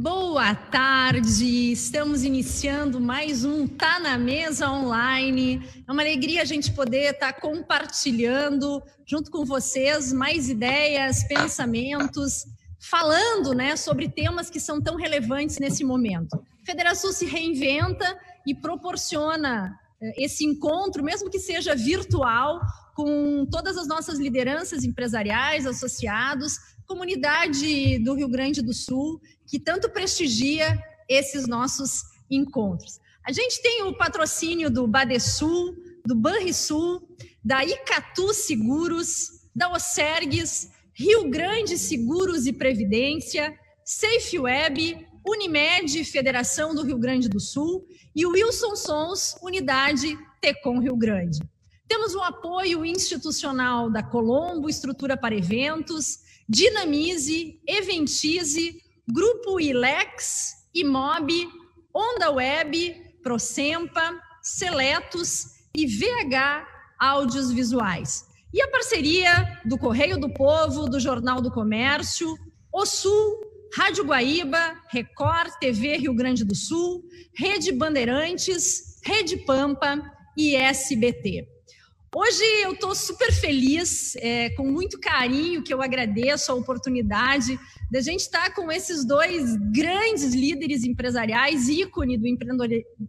Boa tarde, estamos iniciando mais um Tá na Mesa Online. É uma alegria a gente poder estar tá compartilhando junto com vocês mais ideias, pensamentos, falando né, sobre temas que são tão relevantes nesse momento. Federação se reinventa e proporciona eh, esse encontro, mesmo que seja virtual, com todas as nossas lideranças empresariais, associados, comunidade do Rio Grande do Sul, que tanto prestigia esses nossos encontros. A gente tem o patrocínio do Badesul, do Banrisul, da Icatu Seguros, da Osergues, Rio Grande Seguros e Previdência, Safe Web, Unimed, Federação do Rio Grande do Sul e o Wilson Sons, Unidade Tecom Rio Grande. Temos o apoio institucional da Colombo, Estrutura para Eventos, Dinamize, Eventize, Grupo Ilex, Imob, Onda Web, Procempa, Seletos e VH Áudios Visuais. E a parceria do Correio do Povo, do Jornal do Comércio, O Sul, Rádio Guaíba, Record TV Rio Grande do Sul, Rede Bandeirantes, Rede Pampa e SBT. Hoje eu estou super feliz, é, com muito carinho, que eu agradeço a oportunidade da gente estar com esses dois grandes líderes empresariais, ícone do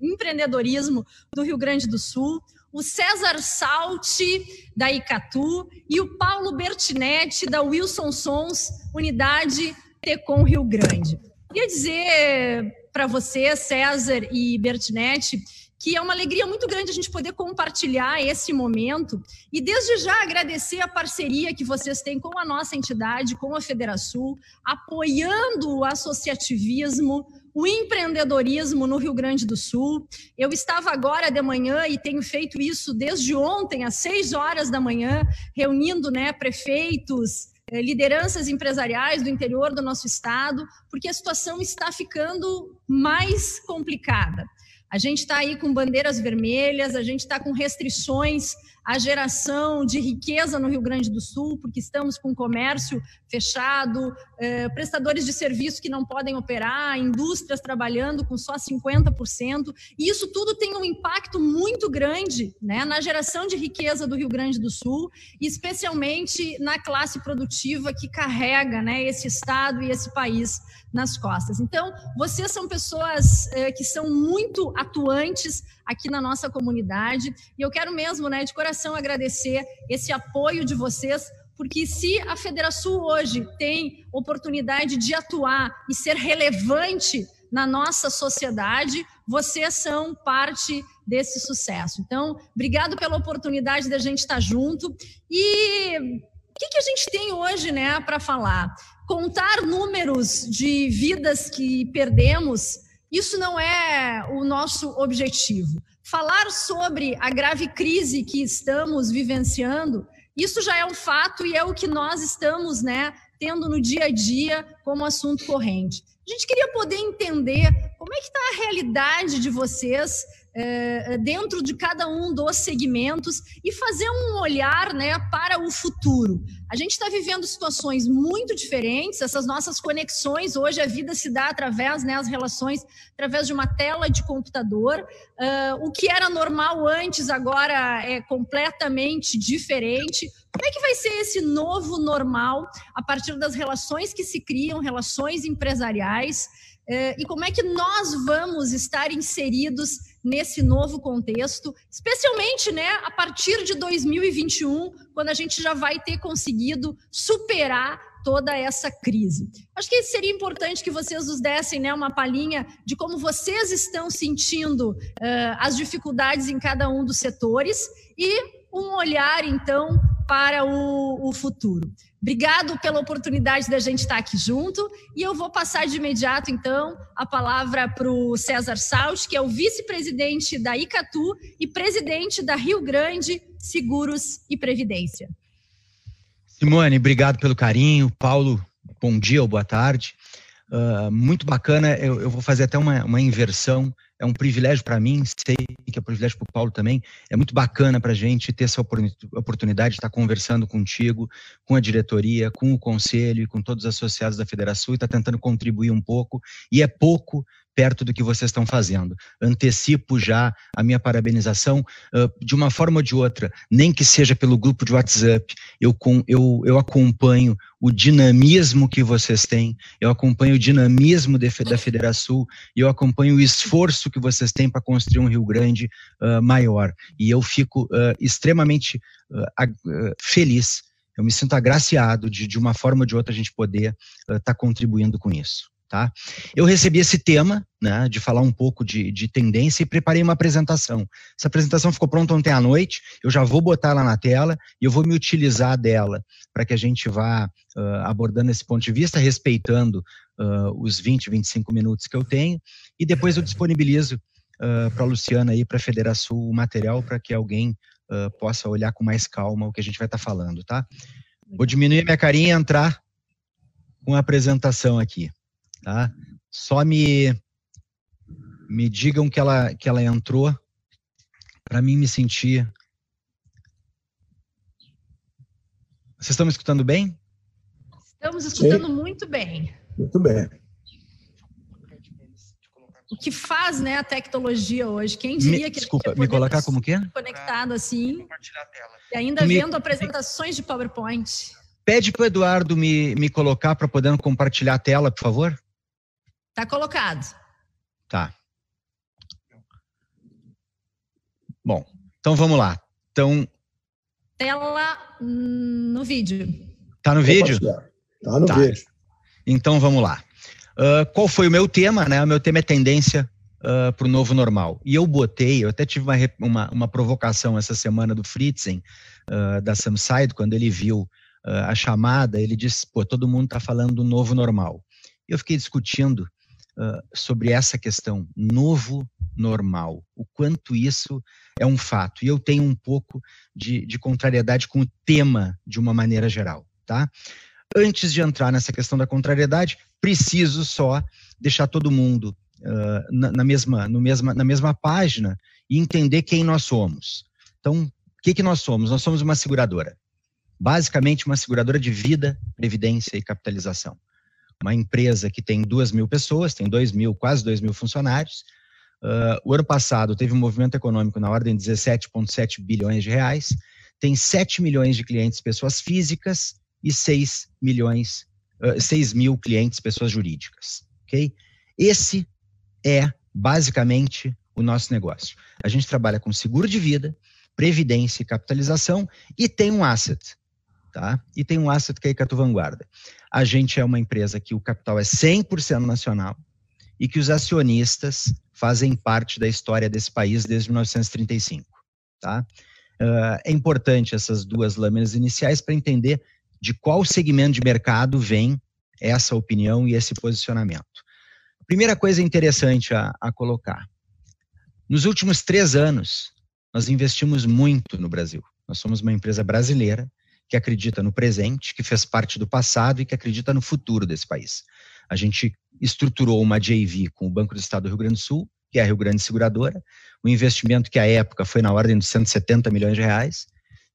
empreendedorismo do Rio Grande do Sul, o César Salti, da Icatu, e o Paulo Bertinetti, da Wilson Sons, Unidade Tecom Rio Grande. Queria dizer para você, César e Bertinetti, que é uma alegria muito grande a gente poder compartilhar esse momento e desde já agradecer a parceria que vocês têm com a nossa entidade, com a Federação, apoiando o associativismo, o empreendedorismo no Rio Grande do Sul. Eu estava agora de manhã e tenho feito isso desde ontem, às seis horas da manhã, reunindo né, prefeitos, eh, lideranças empresariais do interior do nosso estado, porque a situação está ficando mais complicada. A gente está aí com bandeiras vermelhas, a gente está com restrições à geração de riqueza no Rio Grande do Sul, porque estamos com comércio fechado, eh, prestadores de serviço que não podem operar, indústrias trabalhando com só 50%. E isso tudo tem um impacto muito grande né, na geração de riqueza do Rio Grande do Sul, especialmente na classe produtiva que carrega né, esse Estado e esse país nas costas. Então, vocês são pessoas eh, que são muito atuantes aqui na nossa comunidade e eu quero mesmo, né, de coração agradecer esse apoio de vocês, porque se a Federação hoje tem oportunidade de atuar e ser relevante na nossa sociedade, vocês são parte desse sucesso. Então, obrigado pela oportunidade da gente estar junto e o que, que a gente tem hoje, né, para falar? contar números de vidas que perdemos, isso não é o nosso objetivo. Falar sobre a grave crise que estamos vivenciando, isso já é um fato e é o que nós estamos, né, tendo no dia a dia como assunto corrente. A gente queria poder entender como é que está a realidade de vocês é, dentro de cada um dos segmentos e fazer um olhar né, para o futuro. A gente está vivendo situações muito diferentes, essas nossas conexões, hoje a vida se dá através, né, as relações, através de uma tela de computador. Uh, o que era normal antes agora é completamente diferente. Como é que vai ser esse novo normal a partir das relações que se criam, relações empresariais? Uh, e como é que nós vamos estar inseridos nesse novo contexto, especialmente né, a partir de 2021, quando a gente já vai ter conseguido superar toda essa crise. Acho que seria importante que vocês nos dessem né, uma palhinha de como vocês estão sentindo uh, as dificuldades em cada um dos setores e um olhar, então, para o, o futuro. Obrigado pela oportunidade da gente estar aqui junto e eu vou passar de imediato, então, a palavra para o César Saus, que é o vice-presidente da Icatu e presidente da Rio Grande Seguros e Previdência. Simone, obrigado pelo carinho. Paulo, bom dia ou boa tarde. uh, muito bacana. Eu, eu, vou fazer até uma, uma inversão. É um privilégio para mim, sei que é um privilégio para o Paulo também. É muito bacana para a gente ter essa oportunidade de estar conversando contigo, com a diretoria, com o conselho e com todos os associados da Federação e estar tá tentando contribuir um pouco. E é pouco perto do que vocês estão fazendo. Antecipo já a minha parabenização uh, de uma forma ou de outra, nem que seja pelo grupo de WhatsApp. Eu, com, eu, eu acompanho o dinamismo que vocês têm, eu acompanho o dinamismo de, da Federação e eu acompanho o esforço que vocês têm para construir um Rio Grande uh, maior. E eu fico uh, extremamente feliz. Eu me sinto agraciado de, de uma forma ou de outra, a gente poder estar tá contribuindo com isso. Tá? Eu recebi esse tema, né, de falar um pouco de, de, tendência e preparei uma apresentação. Essa apresentação ficou pronta ontem à noite, eu já vou botar ela na tela e eu vou me utilizar dela para que a gente vá uh, abordando esse ponto de vista, respeitando uh, os 20, 25 minutos que eu tenho, e depois eu disponibilizo uh, para a Luciana e para a Federação o material para que alguém possa olhar com mais calma o que a gente vai estar tá falando, tá? Vou diminuir minha carinha e entrar com a apresentação aqui tá? Só me me digam que ela que ela entrou para mim me sentir. Vocês estão me escutando bem? Estamos escutando Sim. muito bem. Muito bem. O que faz, né, a tecnologia hoje? Quem diria me, que desculpa, me colocar como que é? Conectado assim. E ainda me, vendo apresentações de PowerPoint. Pede para o Eduardo me, me colocar para poder compartilhar a tela, por favor. Tá colocado. Tá. Bom, então vamos lá. Então. Tela no vídeo. Tá no vídeo? Tá no tá. vídeo. Então vamos lá. Uh, qual foi o meu tema? Né? O meu tema é tendência uh, ah, para o novo normal. E eu botei, eu até tive uma, uma, uma provocação essa semana do Fritzen, uh, da Samside, quando ele viu uh, a chamada, ele disse: pô, todo mundo está falando do novo normal. Eu fiquei discutindo sobre essa questão, novo normal, o quanto isso é um fato. E eu tenho um pouco de, de contrariedade com o tema de uma maneira geral, tá? Antes de entrar nessa questão da contrariedade, preciso só deixar todo mundo uh, na, na, mesma, no mesma, na mesma página e entender quem nós somos. Então, o que, que nós somos? Nós somos uma seguradora. Basicamente, uma seguradora de vida, previdência e capitalização uma empresa que tem duas mil pessoas, tem dois mil, quase dois mil funcionários. Uh, o ano passado teve um movimento econômico na ordem de 17,7 bilhões de reais, tem 7 milhões de clientes pessoas físicas e 6 milhões, uh, 6 mil clientes pessoas jurídicas. Ok? Esse é basicamente o nosso negócio. A gente trabalha com seguro de vida, previdência e capitalização e tem um asset, tá? E tem um asset que é a Icatu Vanguarda. A gente é uma empresa que o capital é 100% nacional e que os acionistas fazem parte da história desse país desde 1935, tá? Uh, é importante essas duas lâminas iniciais para entender de qual segmento de mercado vem essa opinião e esse posicionamento. Primeira coisa interessante a, a colocar. Nos últimos três anos, nós investimos muito no Brasil. Nós somos uma empresa brasileira que acredita no presente, que fez parte do passado e que acredita no futuro desse país. A gente estruturou uma JV com o Banco do Estado do Rio Grande do Sul, que é a Rio Grande Seguradora, um investimento que à época foi na ordem de 170 milhões de reais.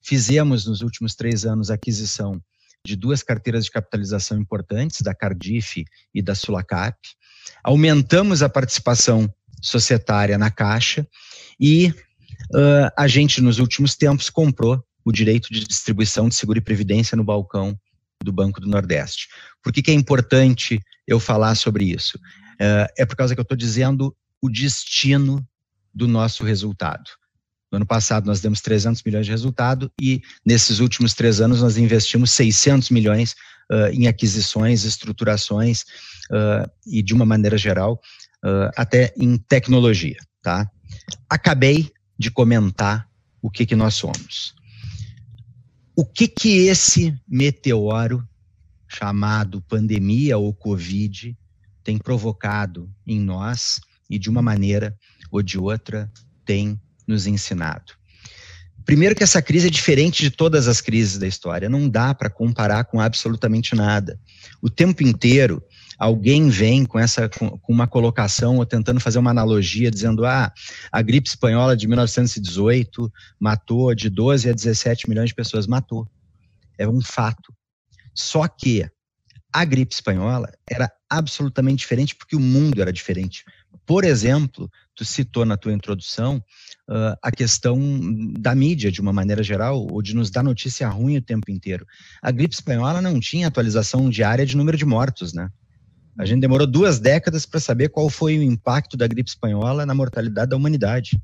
Fizemos nos últimos três anos a aquisição de duas carteiras de capitalização importantes, da Cardiff e da Sulacap. Aumentamos a participação societária na Caixa e uh, a gente, nos últimos tempos, comprou o direito de distribuição de seguro e previdência no balcão do Banco do Nordeste. Por que, que é importante eu falar sobre isso? É, é por causa que eu estou dizendo o destino do nosso resultado. No ano passado nós demos 300 milhões de resultado e nesses últimos três anos nós investimos 600 milhões uh, em aquisições, estruturações uh, e de uma maneira geral uh, até em tecnologia, tá? Acabei de comentar o que que nós somos o que que esse meteoro chamado pandemia ou Covid tem provocado em nós e de uma maneira ou de outra tem nos ensinado. Primeiro que essa crise é diferente de todas as crises da história, não dá para comparar com absolutamente nada. O tempo inteiro alguém vem com essa com, uma colocação ou tentando fazer uma analogia dizendo ah, a gripe espanhola de 1918 matou de 12 a 17 milhões de pessoas, matou. É um fato. Só que a gripe espanhola era absolutamente diferente porque o mundo era diferente. Por exemplo, tu citou na tua introdução uh, a questão da mídia, de uma maneira geral, ou de nos dar notícia ruim o tempo inteiro. A gripe espanhola não tinha atualização diária de número de mortos, né? A gente demorou duas décadas para saber qual foi o impacto da gripe espanhola na mortalidade da humanidade.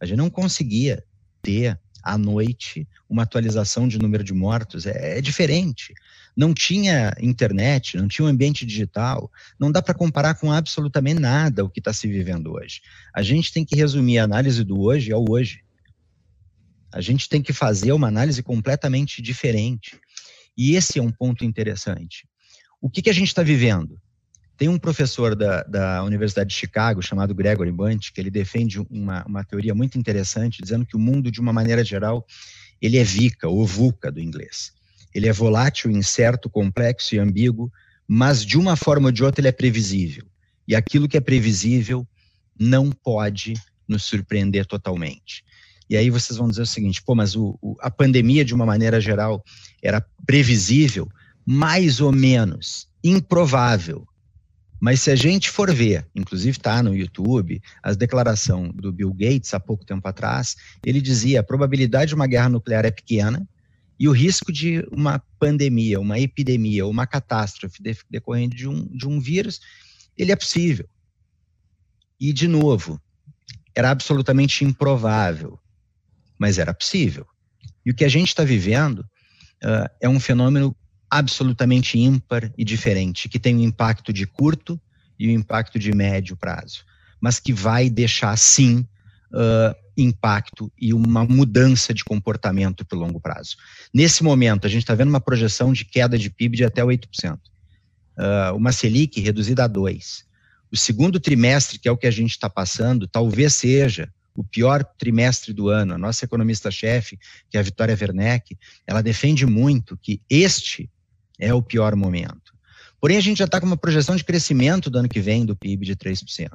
A gente não conseguia ter à noite uma atualização de número de mortos. É, é diferente. Não tinha internet, não tinha um ambiente digital. Não dá para comparar com absolutamente nada o que está se vivendo hoje. A gente tem que resumir a análise do hoje ao hoje. A gente tem que fazer uma análise completamente diferente. E esse é um ponto interessante. O que, que a gente está vivendo? Tem um professor da, da Universidade de Chicago, chamado Gregory Bunt, que ele defende uma, uma teoria muito interessante, dizendo que o mundo, de uma maneira geral, ele é VICA, ou VUCA do inglês. Ele é volátil, incerto, complexo e ambíguo, mas de uma forma ou de outra ele é previsível. E aquilo que é previsível não pode nos surpreender totalmente. E aí vocês vão dizer o seguinte, pô, mas o, o, a pandemia, de uma maneira geral, era previsível, mais ou menos, improvável, mas se a gente for ver, inclusive está no YouTube, as declarações do Bill Gates há pouco tempo atrás, ele dizia a probabilidade de uma guerra nuclear é pequena e o risco de uma pandemia, uma epidemia, uma catástrofe decorrente de um, de um vírus, ele é possível. E, de novo, era absolutamente improvável, mas era possível. E o que a gente está vivendo uh, é um fenômeno absolutamente ímpar e diferente, que tem um impacto de curto e um impacto de médio prazo, mas que vai deixar sim uh, impacto e uma mudança de comportamento para o longo prazo. Nesse momento, a gente está vendo uma projeção de queda de PIB de até 8%, uh, uma Selic reduzida a 2%. O segundo trimestre, que é o que a gente está passando, talvez seja o pior trimestre do ano. A nossa economista-chefe, que é a Vitória Werneck, ela defende muito que este é o pior momento. Porém, a gente já está com uma projeção de crescimento do ano que vem do PIB de 3%,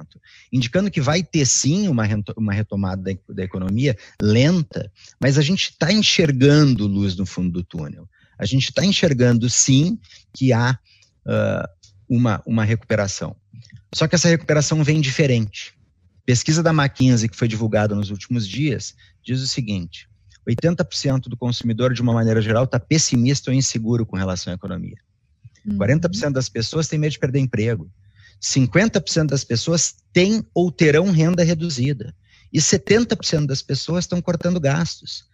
indicando que vai ter sim uma, uma retomada da, economia lenta, mas a gente está enxergando luz no fundo do túnel. A gente está enxergando sim que há uh, uma, uma recuperação. Só que essa recuperação vem diferente. Pesquisa da McKinsey, que foi divulgada nos últimos dias, diz o seguinte: 80% do consumidor, de uma maneira geral, está pessimista ou inseguro com relação à economia. Uhum. 40% das pessoas têm medo de perder emprego. 50% das pessoas têm ou terão renda reduzida. E 70% das pessoas estão cortando gastos.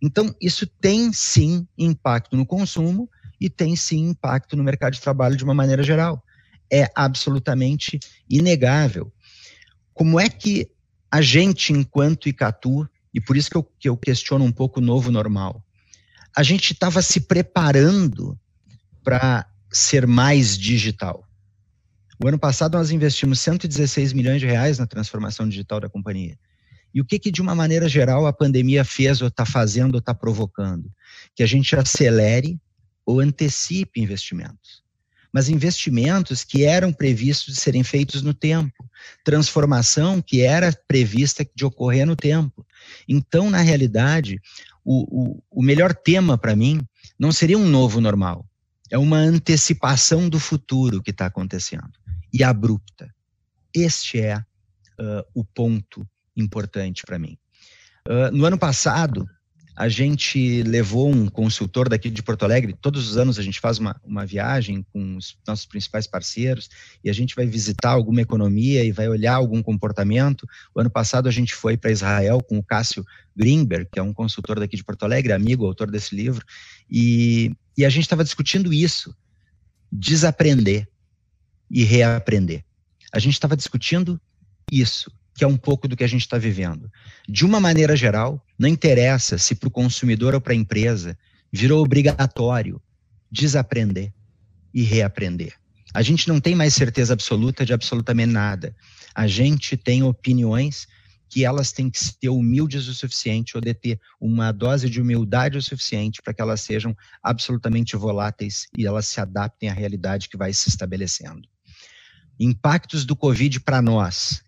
Então, isso tem sim impacto no consumo e tem sim impacto no mercado de trabalho de uma maneira geral. É absolutamente inegável. Como é que a gente, enquanto Icatu, e por isso que eu, que eu questiono um pouco o novo normal. A gente estava se preparando para ser mais digital. O ano passado nós investimos 116 milhões de reais na transformação digital da companhia. E o que, que de uma maneira geral, a pandemia fez ou está fazendo ou está provocando? Que a gente acelere ou antecipe investimentos mas investimentos que eram previstos de serem feitos no tempo, transformação que era prevista de ocorrer no tempo. Então, na realidade, o, o, o melhor tema para mim não seria um novo normal, é uma antecipação do futuro que está acontecendo e abrupta. Este é uh, o ponto importante para mim. Uh, no ano passado, a gente levou um consultor daqui de Porto Alegre. Todos os anos a gente faz uma, uma viagem com os nossos principais parceiros e a gente vai visitar alguma economia e vai olhar algum comportamento. O ano passado a gente foi para Israel com o Cássio Greenberg, que é um consultor daqui de Porto Alegre, amigo, autor desse livro, e, e a gente estava discutindo isso: desaprender e reaprender. A gente estava discutindo isso que é um pouco do que a gente está vivendo. De uma maneira geral, não interessa se para o consumidor ou para a empresa virou obrigatório desaprender e reaprender. A gente não tem mais certeza absoluta de absolutamente nada. A gente tem opiniões que elas têm que ser humildes o suficiente ou de ter uma dose de humildade o suficiente para que elas sejam absolutamente voláteis e elas se adaptem à realidade que vai se estabelecendo. Impactos do Covid para nós.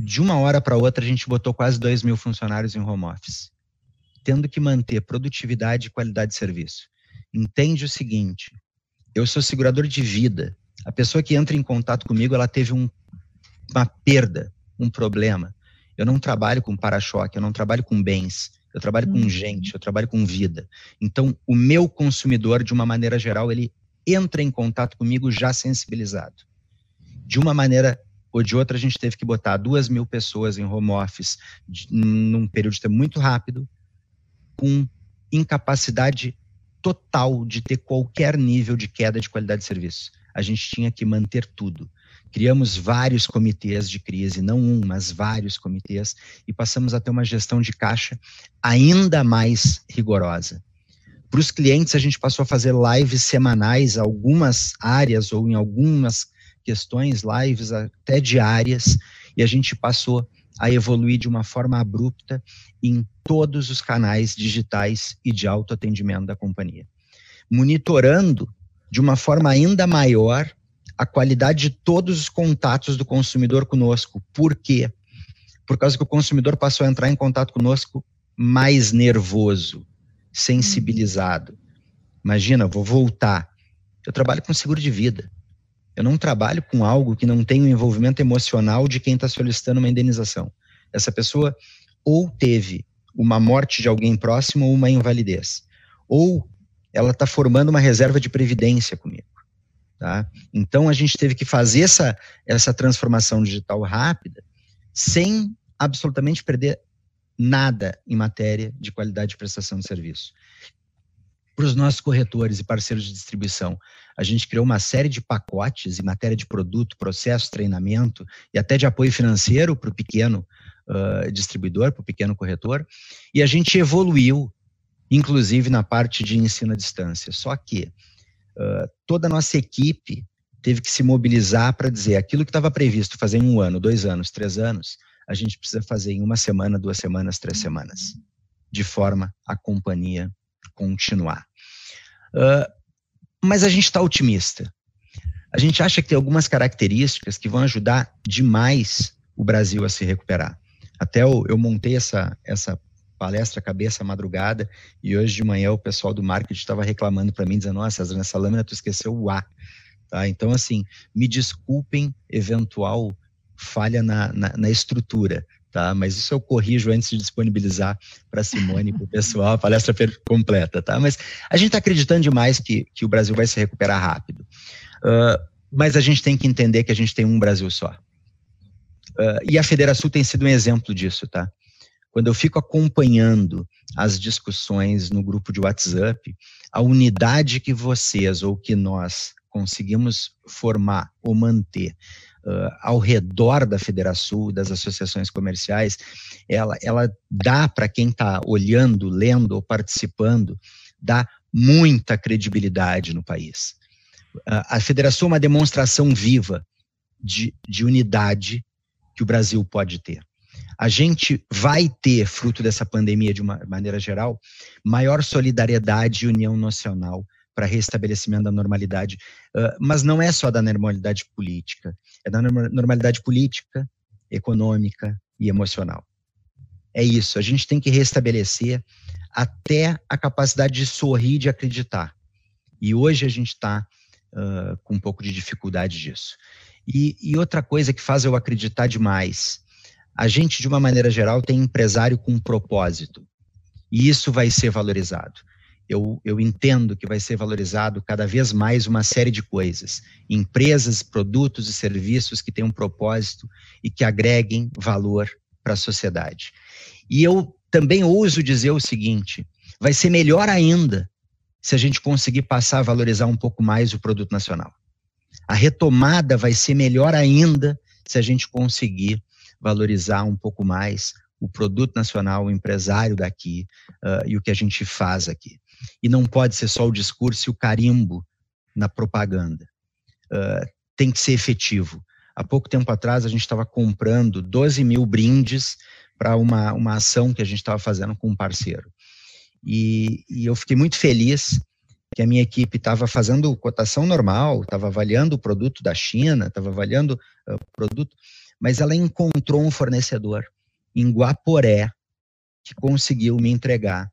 De uma hora para outra, a gente botou quase 2 mil funcionários em home office, tendo que manter produtividade e qualidade de serviço. Entende o seguinte: eu sou segurador de vida. A pessoa que entra em contato comigo, ela teve um, uma perda, um problema. Eu não trabalho com para-choque, eu não trabalho com bens, eu trabalho com uhum. gente, eu trabalho com vida. Então, o meu consumidor, de uma maneira geral, ele entra em contato comigo já sensibilizado. De uma maneira ou de outra, a gente teve que botar duas mil pessoas em home office num período de tempo muito rápido, com incapacidade total de ter qualquer nível de queda de qualidade de serviço. A gente tinha que manter tudo. Criamos vários comitês de crise, não um, mas vários comitês, e passamos a ter uma gestão de caixa ainda mais rigorosa. Para os clientes, a gente passou a fazer lives semanais, algumas áreas ou em algumas questões, lives até diárias, e a gente passou a evoluir de uma forma abrupta em todos os canais digitais e de autoatendimento da companhia. Monitorando de uma forma ainda maior a qualidade de todos os contatos do consumidor conosco. Por quê? Por causa que o consumidor passou a entrar em contato conosco mais nervoso, sensibilizado. Imagina, vou voltar. Eu trabalho com seguro de vida. Eu não trabalho com algo que não tem o envolvimento emocional de quem está solicitando uma indenização. Essa pessoa ou teve uma morte de alguém próximo ou uma invalidez, ou ela está formando uma reserva de previdência comigo. Tá? Então a gente teve que fazer essa, essa transformação digital rápida sem absolutamente perder nada em matéria de qualidade de prestação de serviço. Para os nossos corretores e parceiros de distribuição, a gente criou uma série de pacotes em matéria de produto, processo, treinamento e até de apoio financeiro para o pequeno uh, distribuidor, para o pequeno corretor, e a gente evoluiu, inclusive na parte de ensino à distância. Só que uh, toda a nossa equipe teve que se mobilizar para dizer aquilo que estava previsto fazer em um ano, dois anos, três anos, a gente precisa fazer em uma semana, duas semanas, três semanas, de forma a companhia continuar. Uh, mas a gente está otimista. A gente acha que tem algumas características que vão ajudar demais o Brasil a se recuperar. Até eu, eu montei essa, essa palestra cabeça madrugada e hoje de manhã o pessoal do marketing estava reclamando para mim, dizendo, nossa, nessa lâmina tu esqueceu o A. Tá? Então, assim, me desculpem eventual falha na, na, na estrutura, tá? Mas isso eu corrijo antes de disponibilizar para Simone e para o pessoal a palestra completa, tá? Mas a gente está acreditando demais que, que o Brasil vai se recuperar rápido. Uh, mas a gente tem que entender que a gente tem um Brasil só. Uh, e a Federação tem sido um exemplo disso, tá? quando eu fico acompanhando as discussões no grupo de WhatsApp, a unidade que vocês ou que nós conseguimos formar ou manter uh, ao redor da Federação, das associações comerciais, ela, ela dá para quem está olhando, lendo ou participando, dá muita credibilidade no país. Uh, a Federação é uma demonstração viva de, de unidade que o Brasil pode ter a gente vai ter, fruto dessa pandemia de uma maneira geral, maior solidariedade e união nacional para restabelecimento da normalidade. Uh, mas não é só da normalidade política, é da normalidade política, econômica e emocional. É isso, a gente tem que restabelecer até a capacidade de sorrir e de acreditar. E hoje a gente está uh, com um pouco de dificuldade disso. E, e outra coisa que faz eu acreditar demais a gente, de uma maneira geral, tem empresário com propósito. E isso vai ser valorizado. Eu, eu entendo que vai ser valorizado cada vez mais uma série de coisas. Empresas, produtos e serviços que tenham um propósito e que agreguem valor para a sociedade. E eu também ouso dizer o seguinte: vai ser melhor ainda se a gente conseguir passar a valorizar um pouco mais o produto nacional. A retomada vai ser melhor ainda se a gente conseguir valorizar um pouco mais o produto nacional, o empresário daqui uh, e o que a gente faz aqui. E não pode ser só o discurso e o carimbo na propaganda. Uh, tem que ser efetivo. Há pouco tempo atrás, a gente estava comprando 12 mil brindes para uma, uma ação que a gente estava fazendo com um parceiro. E, e, eu fiquei muito feliz que a minha equipe estava fazendo cotação normal, estava avaliando o produto da China, estava avaliando o uh, produto, mas ela encontrou um fornecedor em Guaporé que conseguiu me entregar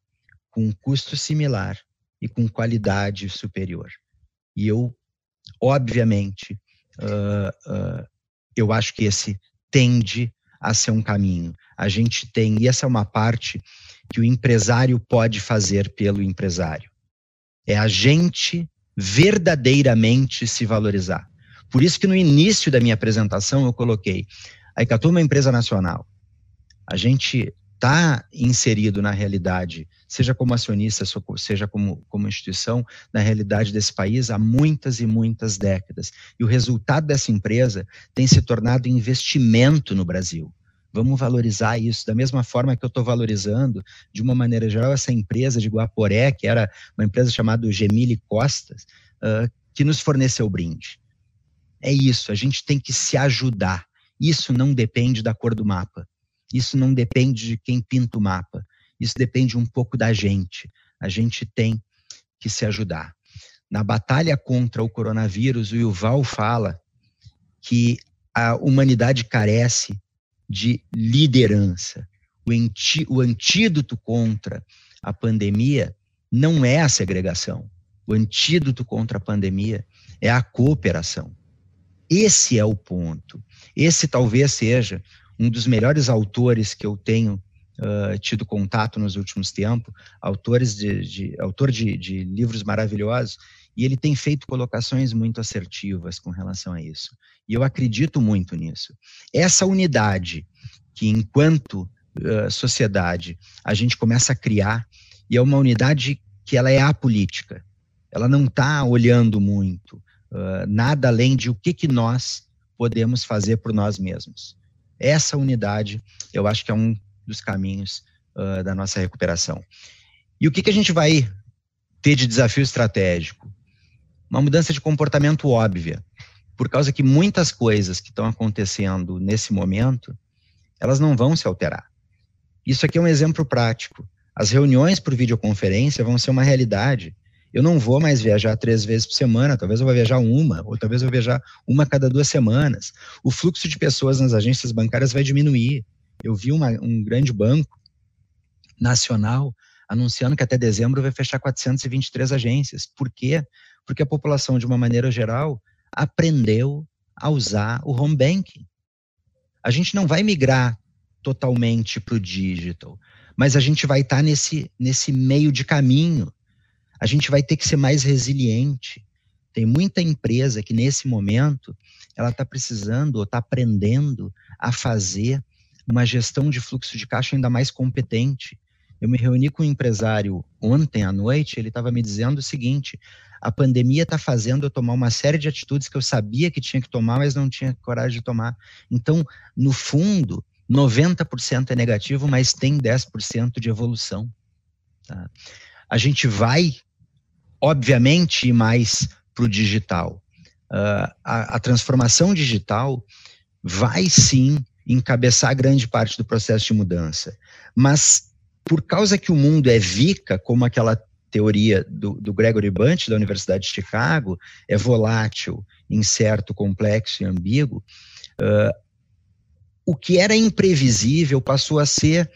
com um custo similar e com qualidade superior. E eu, obviamente, uh, uh, eu acho que esse tende a ser um caminho. A gente tem, e essa é uma parte que o empresário pode fazer pelo empresário. É a gente verdadeiramente se valorizar. Por isso que no início da minha apresentação eu coloquei, a Icatu é uma empresa nacional. A gente está inserido na realidade, seja como acionista, seja como, como instituição, na realidade desse país há muitas e muitas décadas. E o resultado dessa empresa tem se tornado investimento no Brasil. Vamos valorizar isso da mesma forma que eu estou valorizando, de uma maneira geral, essa empresa de Guaporé, que era uma empresa chamada Gemile Costas, uh, que nos forneceu o brinde. É isso, a gente tem que se ajudar. Isso não depende da cor do mapa. Isso não depende de quem pinta o mapa. Isso depende um pouco da gente. A gente tem que se ajudar. Na batalha contra o coronavírus, o Yuval fala que a humanidade carece de liderança. O, o antídoto contra a pandemia não é a segregação. O antídoto contra a pandemia é a cooperação. Esse é o ponto. Esse talvez seja um dos melhores autores que eu tenho uh, tido contato nos últimos tempos, autores de, de autor de, de, livros maravilhosos, e ele tem feito colocações muito assertivas com relação a isso. E eu acredito muito nisso. Essa unidade que, enquanto uh, sociedade, a gente começa a criar, e é uma unidade que ela é apolítica, ela não está olhando muito, uh, nada além de o que, que nós podemos fazer por nós mesmos. Essa unidade, eu acho que é um dos caminhos uh, da nossa recuperação. E o que, que a gente vai ter de desafio estratégico? Uma mudança de comportamento óbvia, por causa que muitas coisas que estão acontecendo nesse momento, elas não vão se alterar. Isso aqui é um exemplo prático. As reuniões por videoconferência vão ser uma realidade. Eu não vou mais viajar três vezes por semana, talvez eu vou viajar uma, ou talvez eu vou viajar uma a cada duas semanas. O fluxo de pessoas nas agências bancárias vai diminuir. Eu vi uma, um grande banco nacional anunciando que até dezembro vai fechar 423 agências. Por quê? Porque a população, de uma maneira geral, aprendeu a usar o home banking. A gente não vai migrar totalmente para o digital, mas a gente vai estar tá nesse, nesse meio de caminho a gente vai ter que ser mais resiliente. Tem muita empresa que nesse momento ela está precisando ou está aprendendo a fazer uma gestão de fluxo de caixa ainda mais competente. Eu me reuni com um empresário ontem à noite, ele estava me dizendo o seguinte: a pandemia está fazendo eu tomar uma série de atitudes que eu sabia que tinha que tomar, mas não tinha coragem de tomar. Então, no fundo, 90% é negativo, mas tem 10% de evolução. Tá? A gente vai obviamente, mais para o digital. Uh, a, a, transformação digital vai sim encabeçar grande parte do processo de mudança. Mas por causa que o mundo é VICA, como aquela teoria do, do Gregory Bunch, da Universidade de Chicago, é volátil, incerto, complexo e ambíguo, uh, o que era imprevisível passou a ser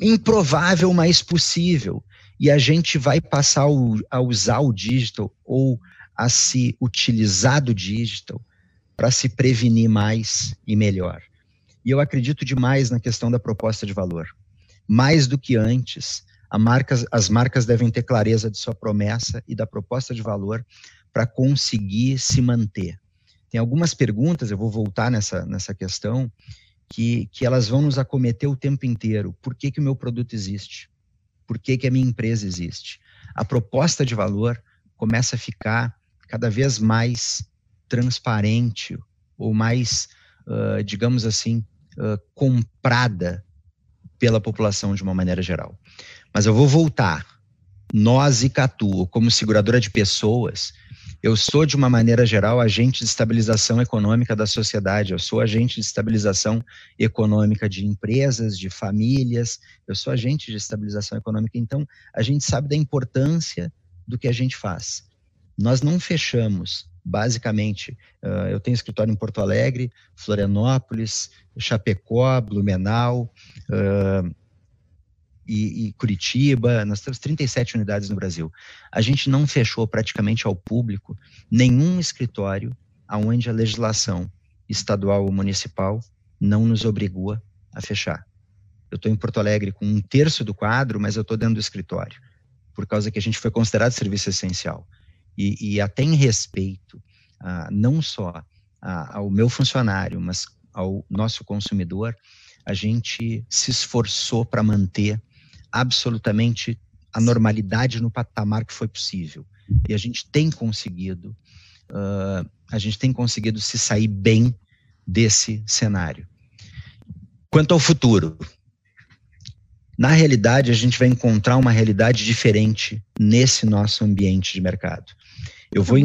improvável, mas possível e a gente vai passar a usar o digital ou a se utilizar do digital para se prevenir mais e melhor. E eu acredito demais na questão da proposta de valor. Mais do que antes, as marcas devem ter clareza de sua promessa e da proposta de valor para conseguir se manter. Tem algumas perguntas, eu vou voltar nessa, nessa questão, que, que elas vão nos acometer o tempo inteiro. Por que, que o meu produto existe? Por que, que a minha empresa existe. A proposta de valor começa a ficar cada vez mais transparente ou mais, uh, digamos assim, uh, comprada pela população de uma maneira geral. Mas eu vou voltar. Nós, Icatu, como seguradora de pessoas, eu sou, de uma maneira geral, agente de estabilização econômica da sociedade, eu sou agente de estabilização econômica de empresas, de famílias, eu sou agente de estabilização econômica. Então, a gente sabe da importância do que a gente faz. Nós não fechamos, basicamente, uh, eu tenho escritório em Porto Alegre, Florianópolis, Chapecó, Blumenau uh, e, e, Curitiba, nós temos 37 unidades no Brasil. A gente não fechou praticamente ao público nenhum escritório aonde a legislação estadual ou municipal não nos obrigou a fechar. Eu estou em Porto Alegre com um terço do quadro, mas eu estou dentro do escritório, por causa que a gente foi considerado serviço essencial. E, e até em respeito, a, não só a, ao meu funcionário, mas ao nosso consumidor, a gente se esforçou para manter absolutamente a normalidade no patamar que foi possível. E a gente tem conseguido, uh, a gente tem conseguido se sair bem desse cenário. Quanto ao futuro, na realidade, a gente vai encontrar uma realidade diferente nesse nosso ambiente de mercado. Eu vou,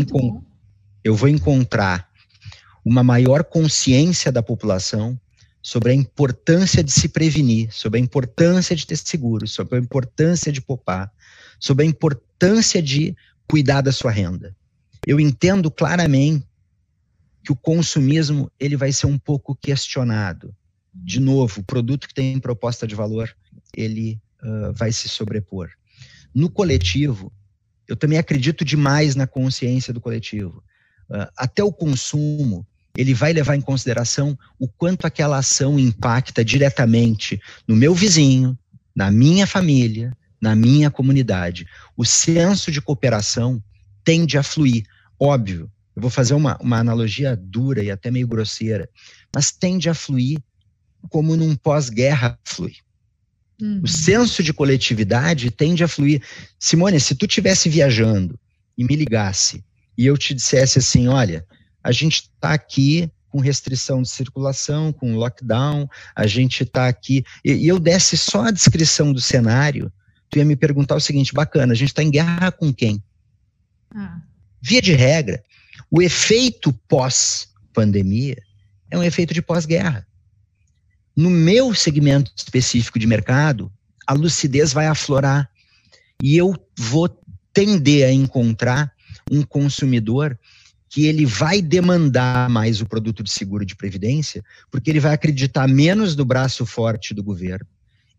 eu vou encontrar uma maior consciência da população sobre a importância de se prevenir, sobre a importância de ter seguro, sobre a importância de poupar, sobre a importância de cuidar da sua renda. Eu entendo claramente que o consumismo ele vai ser um pouco questionado. De novo, o produto que tem proposta de valor, ele uh, vai se sobrepor. No coletivo, eu também acredito demais na consciência do coletivo. Uh, até o consumo, ele vai levar em consideração o quanto aquela ação impacta diretamente no meu vizinho, na minha família, na minha comunidade. O senso de cooperação tende a fluir. Óbvio, eu vou fazer uma, uma analogia dura e até meio grosseira, mas tende a fluir como num pós-guerra flui. Uhum. O senso de coletividade tende a fluir. Simone, se tu tivesse viajando e me ligasse e eu te dissesse assim, olha, a gente está aqui com restrição de circulação, com lockdown, a gente está aqui e, e, eu desse só a descrição do cenário, tu ia me perguntar o seguinte, bacana, a gente está em guerra com quem? Ah. Via de regra, o efeito pós-pandemia é um efeito de pós-guerra. No meu segmento específico de mercado, a lucidez vai aflorar e eu vou tender a encontrar um consumidor que ele vai demandar mais o produto de seguro de previdência, porque ele vai acreditar menos no braço forte do governo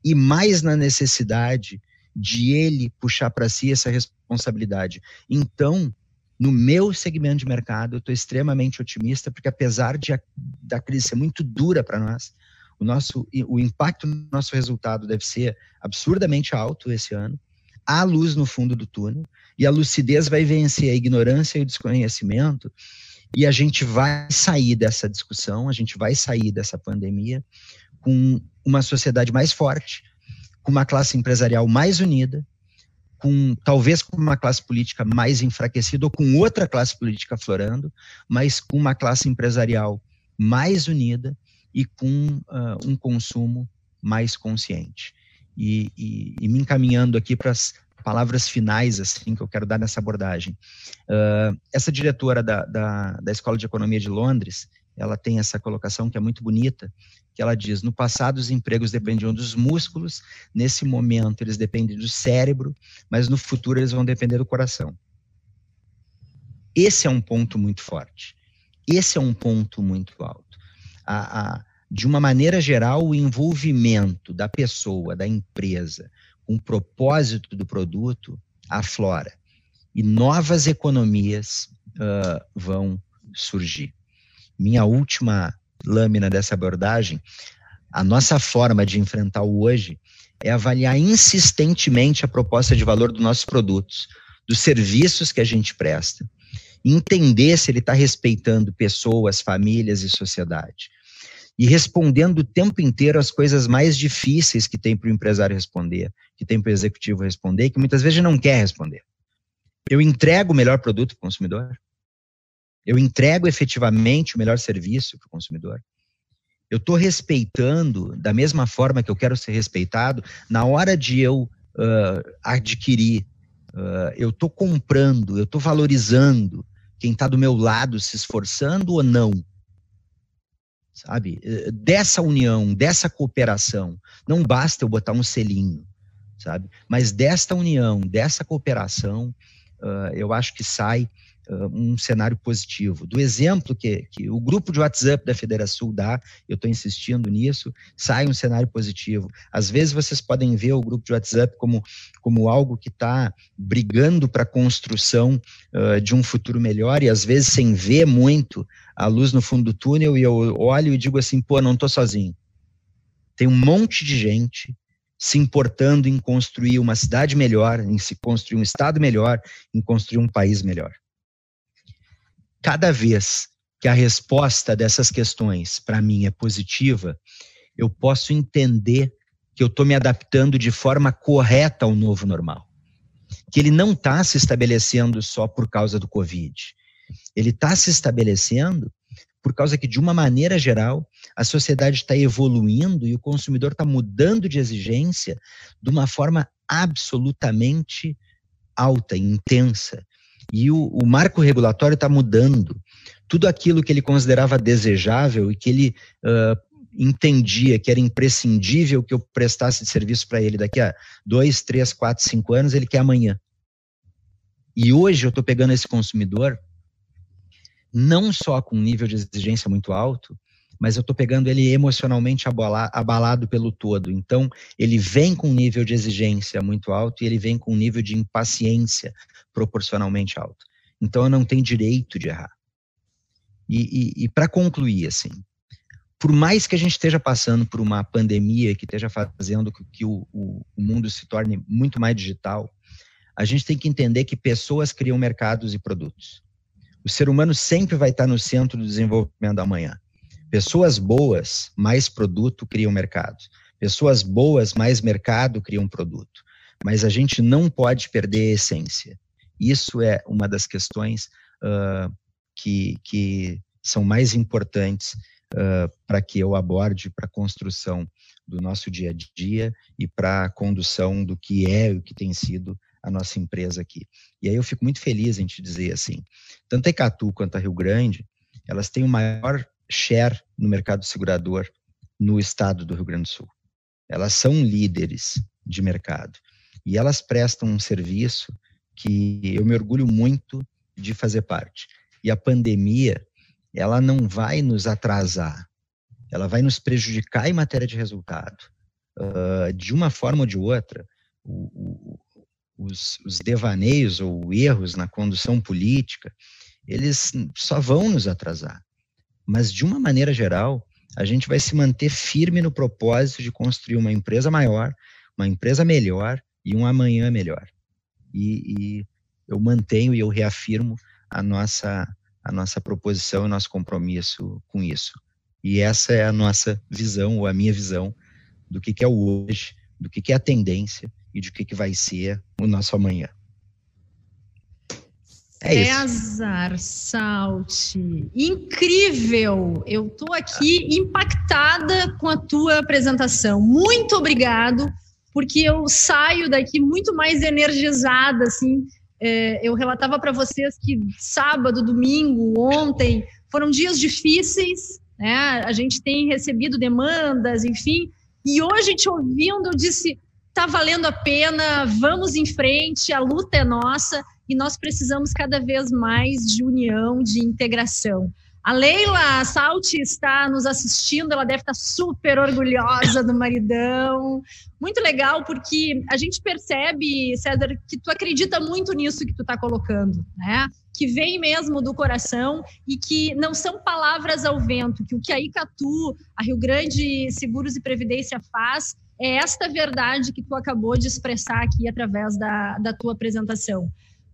e mais na necessidade de ele puxar para si essa responsabilidade. Então, no meu segmento de mercado, eu estou extremamente otimista, porque apesar de a, da crise ser muito dura para nós, o nosso o impacto no nosso resultado deve ser absurdamente alto esse ano. Há luz no fundo do túnel e a lucidez vai vencer a ignorância e o desconhecimento e a gente vai sair dessa discussão, a gente vai sair dessa pandemia com uma sociedade mais forte, com uma classe empresarial mais unida, com talvez com uma classe política mais enfraquecida ou com outra classe política florando, mas com uma classe empresarial mais unida e com uh, um consumo mais consciente. E, e, e me encaminhando aqui para as palavras finais assim que eu quero dar nessa abordagem. Uh, essa diretora da, da, da Escola de Economia de Londres, ela tem essa colocação que é muito bonita, que ela diz: no passado os empregos dependiam dos músculos, nesse momento eles dependem do cérebro, mas no futuro eles vão depender do coração. Esse é um ponto muito forte. Esse é um ponto muito alto a, a, de uma maneira geral, o envolvimento da pessoa, da empresa, com o propósito do produto aflora. E novas economias uh, vão surgir. Minha última lâmina dessa abordagem, a nossa forma de enfrentar o hoje é avaliar insistentemente a proposta de valor dos nossos produtos, dos serviços que a gente presta, entender se ele está respeitando pessoas, famílias e sociedade e respondendo o tempo inteiro as coisas mais difíceis que tem para o empresário responder, que tem para o executivo responder, que muitas vezes não quer responder. Eu entrego o melhor produto para o consumidor? Eu entrego efetivamente o melhor serviço para o consumidor? Eu estou respeitando da mesma forma que eu quero ser respeitado na hora de eu uh, adquirir. Uh, eu estou comprando, eu estou valorizando quem está do meu lado se esforçando ou não? Sabe? Eh, dessa união, dessa cooperação. Não basta eu botar um selinho, sabe? Mas desta união, dessa cooperação, uh, eu acho que sai um cenário positivo. Do exemplo que, que o grupo de WhatsApp da Federação dá, eu estou insistindo nisso, sai um cenário positivo. Às vezes vocês podem ver o grupo de WhatsApp como, como algo que está brigando para a construção uh, de um futuro melhor, e às vezes sem ver muito a luz no fundo do túnel, e eu olho e digo assim, pô, não estou sozinho. Tem um monte de gente se importando em construir uma cidade melhor, em se construir um estado melhor, em construir um país melhor. Cada vez que a resposta dessas questões para mim é positiva, eu posso entender que eu estou me adaptando de forma correta ao novo normal. Que ele não está se estabelecendo só por causa do Covid. Ele está se estabelecendo por causa que, de uma maneira geral, a sociedade está evoluindo e o consumidor está mudando de exigência de uma forma absolutamente alta, intensa. E o, o marco regulatório está mudando. Tudo aquilo que ele considerava desejável e que ele uh, entendia que era imprescindível que eu prestasse de serviço para ele daqui a dois, três, quatro, cinco anos, ele quer amanhã. E hoje eu estou pegando esse consumidor não só com um nível de exigência muito alto, mas eu estou pegando ele emocionalmente abalado pelo todo. Então, ele vem com um nível de exigência muito alto e ele vem com um nível de impaciência proporcionalmente alto. Então, eu não tenho direito de errar. E, e, e para concluir, assim, por mais que a gente esteja passando por uma pandemia que esteja fazendo com que o, o, o mundo se torne muito mais digital, a gente tem que entender que pessoas criam mercados e produtos. O ser humano sempre vai estar no centro do desenvolvimento da manhã. Pessoas boas, mais produto, criam mercado. Pessoas boas, mais mercado, criam produto. Mas a gente não pode perder a essência. Isso é uma das questões uh, que, que são mais importantes uh, para que eu aborde para a construção do nosso dia a dia e para a condução do que é e o que tem sido a nossa empresa aqui. E aí eu fico muito feliz em te dizer assim, tanto a Icatu quanto a Rio Grande, elas têm o maior share no mercado segurador no estado do Rio Grande do Sul. Elas são líderes de mercado e elas prestam um serviço que eu me orgulho muito de fazer parte. E a pandemia, ela não vai nos atrasar, ela vai nos prejudicar em matéria de resultado. Uh, de uma forma ou de outra, o, os, os devaneios ou erros na condução política, eles só vão nos atrasar. Mas, de uma maneira geral, a gente vai se manter firme no propósito de construir uma empresa maior, uma empresa melhor e um amanhã melhor. E, e eu mantenho e eu reafirmo a nossa, a nossa proposição e nosso compromisso com isso. E essa é a nossa visão, ou a minha visão, do que, que é o hoje, do que, que é a tendência e de que, que vai ser o nosso amanhã. É César Salti, incrível! Eu estou aqui impactada com a tua apresentação. Muito obrigado, porque eu saio daqui muito mais energizada, assim. É, eu relatava para vocês que sábado, domingo, ontem foram dias difíceis, né? A gente tem recebido demandas, enfim. E hoje te ouvindo, eu disse: está valendo a pena, vamos em frente, a luta é nossa e nós precisamos cada vez mais de união, de integração. A Leila Salti está nos assistindo, ela deve estar super orgulhosa do maridão. Muito legal, porque a gente percebe, César, que tu acredita muito nisso que tu está colocando, né? Que vem mesmo do coração e que não são palavras ao vento, que o que a Icatu, a Rio Grande Seguros e Previdência faz é esta verdade que tu acabou de expressar aqui através da, da tua apresentação.